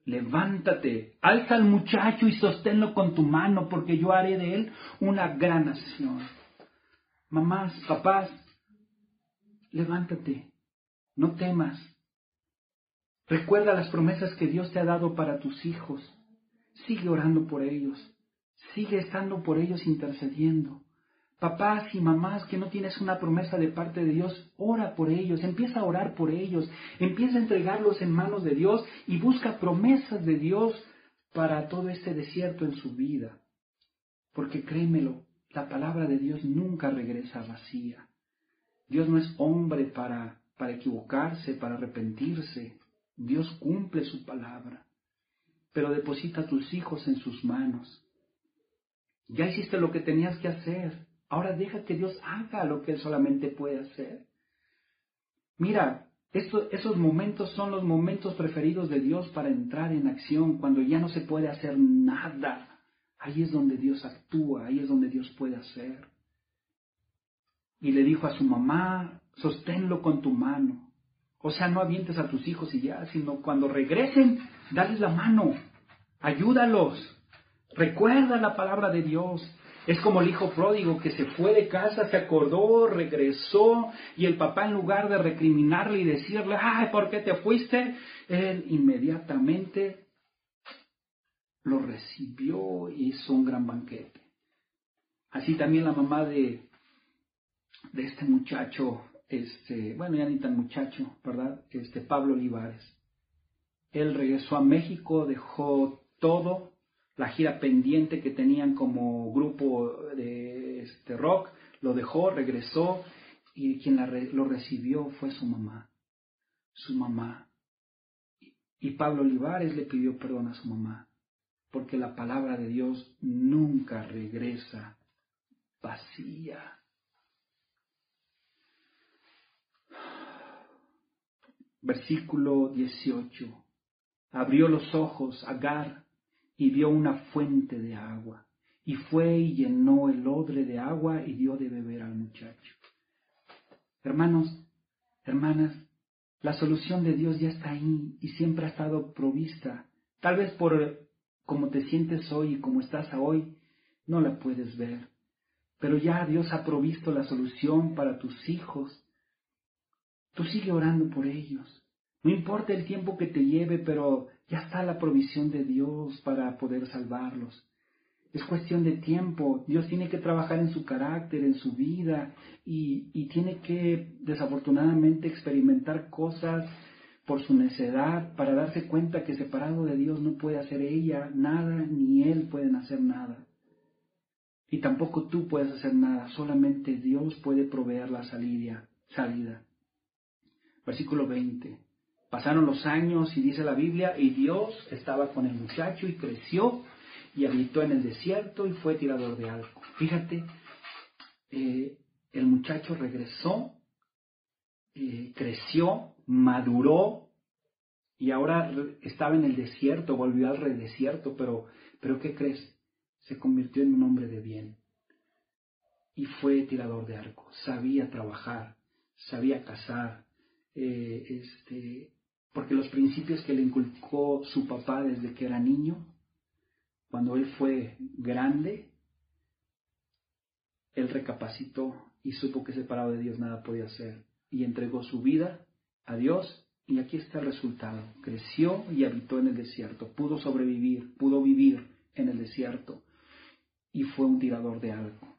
S1: Levántate, alza al muchacho y sosténlo con tu mano, porque yo haré de él una gran nación. Mamás, papás, levántate, no temas. Recuerda las promesas que Dios te ha dado para tus hijos. Sigue orando por ellos. Sigue estando por ellos intercediendo. Papás y mamás que no tienes una promesa de parte de Dios, ora por ellos, empieza a orar por ellos, empieza a entregarlos en manos de Dios y busca promesas de Dios para todo este desierto en su vida. Porque créemelo, la palabra de Dios nunca regresa vacía. Dios no es hombre para, para equivocarse, para arrepentirse. Dios cumple su palabra, pero deposita a tus hijos en sus manos. Ya hiciste lo que tenías que hacer, ahora deja que Dios haga lo que Él solamente puede hacer. Mira, esos momentos son los momentos preferidos de Dios para entrar en acción, cuando ya no se puede hacer nada. Ahí es donde Dios actúa, ahí es donde Dios puede hacer. Y le dijo a su mamá, sosténlo con tu mano. O sea, no avientes a tus hijos y ya, sino cuando regresen, dales la mano, ayúdalos, recuerda la palabra de Dios. Es como el hijo pródigo que se fue de casa, se acordó, regresó y el papá en lugar de recriminarle y decirle, ay, ¿por qué te fuiste? Él inmediatamente lo recibió y hizo un gran banquete. Así también la mamá de, de este muchacho este, bueno, ya ni tan muchacho, ¿verdad? Este, Pablo Olivares. Él regresó a México, dejó todo, la gira pendiente que tenían como grupo de este, rock, lo dejó, regresó y quien lo recibió fue su mamá, su mamá. Y Pablo Olivares le pidió perdón a su mamá. porque la palabra de Dios nunca regresa vacía. Versículo 18. Abrió los ojos Agar y vio una fuente de agua, y fue y llenó el odre de agua y dio de beber al muchacho. Hermanos, hermanas, la solución de Dios ya está ahí y siempre ha estado provista. Tal vez por como te sientes hoy y como estás hoy, no la puedes ver. Pero ya Dios ha provisto la solución para tus hijos. Tú sigue orando por ellos. No importa el tiempo que te lleve, pero ya está la provisión de Dios para poder salvarlos. Es cuestión de tiempo. Dios tiene que trabajar en su carácter, en su vida, y, tiene que, desafortunadamente, experimentar cosas por su necedad para darse cuenta que separado de Dios no puede hacer ella nada, ni él pueden hacer nada. Y tampoco tú puedes hacer nada, solamente Dios puede proveer la salida. salida. Versículo 20. Pasaron los años y dice la Biblia, y Dios estaba con el muchacho y creció y habitó en el desierto y fue tirador de algo. Fíjate, eh, el muchacho regresó, eh, creció, maduró y ahora estaba en el desierto, volvió al redesierto, pero, pero ¿qué crees? Se convirtió en un hombre de bien y fue tirador de arco, sabía trabajar, sabía cazar, eh, este, porque los principios que le inculcó su papá desde que era niño cuando él fue grande, él recapacitó y supo que separado de Dios nada podía hacer y entregó su vida a Dios y aquí está el resultado. Creció y habitó en el desierto, pudo sobrevivir, pudo vivir en el desierto y fue un tirador de algo.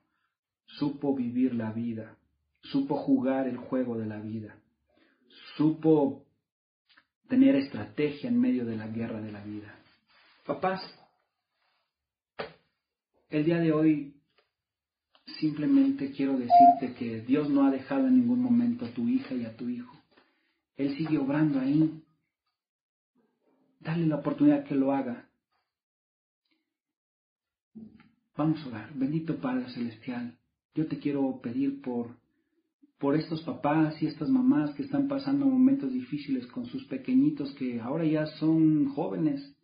S1: Supo vivir la vida, supo jugar el juego de la vida, supo tener estrategia en medio de la guerra de la vida. Papás, el día de hoy simplemente quiero decirte que Dios no ha dejado en ningún momento a tu hija y a tu hijo. Él sigue obrando ahí. Dale la oportunidad que lo haga. Vamos a orar. Bendito Padre Celestial, yo te quiero pedir por, por estos papás y estas mamás que están pasando momentos difíciles con sus pequeñitos que ahora ya son jóvenes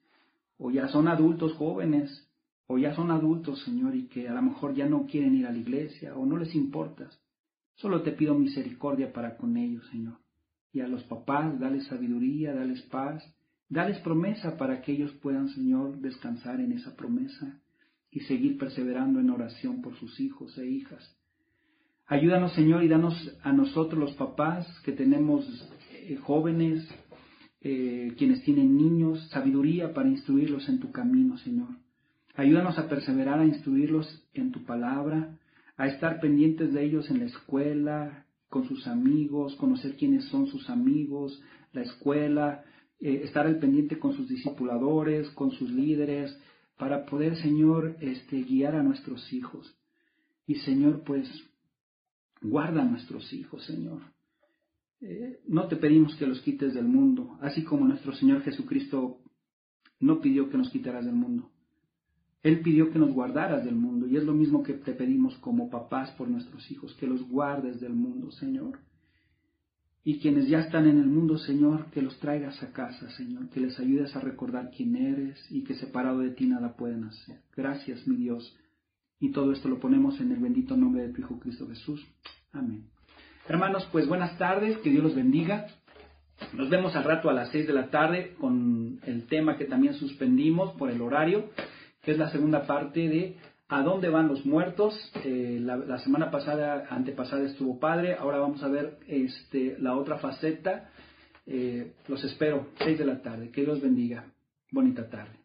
S1: o ya son adultos jóvenes o ya son adultos, Señor, y que a lo mejor ya no quieren ir a la iglesia o no les importas. Solo te pido misericordia para con ellos, Señor. Y a los papás, dales sabiduría, dales paz, dales promesa para que ellos puedan, Señor, descansar en esa promesa y seguir perseverando en oración por sus hijos e hijas. Ayúdanos, Señor, y danos a nosotros los papás que tenemos eh, jóvenes, eh, quienes tienen niños, sabiduría para instruirlos en tu camino, Señor. Ayúdanos a perseverar, a instruirlos en tu palabra, a estar pendientes de ellos en la escuela, con sus amigos, conocer quiénes son sus amigos, la escuela, eh, estar al pendiente con sus discipuladores, con sus líderes, para poder, Señor, este, guiar a nuestros hijos. Y, Señor, pues, guarda a nuestros hijos, Señor. Eh, no te pedimos que los quites del mundo, así como nuestro Señor Jesucristo no pidió que nos quitaras del mundo. Él pidió que nos guardaras del mundo y es lo mismo que te pedimos como papás por nuestros hijos, que los guardes del mundo, Señor. Y quienes ya están en el mundo, Señor, que los traigas a casa, Señor, que les ayudes a recordar quién eres y que separado de ti nada pueden hacer. Gracias, mi Dios. Y todo esto lo ponemos en el bendito nombre de tu Hijo Cristo Jesús. Amén. Hermanos, pues buenas tardes, que Dios los bendiga. Nos vemos al rato a las seis de la tarde con el tema que también suspendimos por el horario que es la segunda parte de ¿A dónde van los muertos? Eh, la, semana pasada, antepasada estuvo padre, ahora vamos a ver este, la otra faceta. Eh, los espero, 6 de la tarde. Que Dios bendiga. Bonita tarde.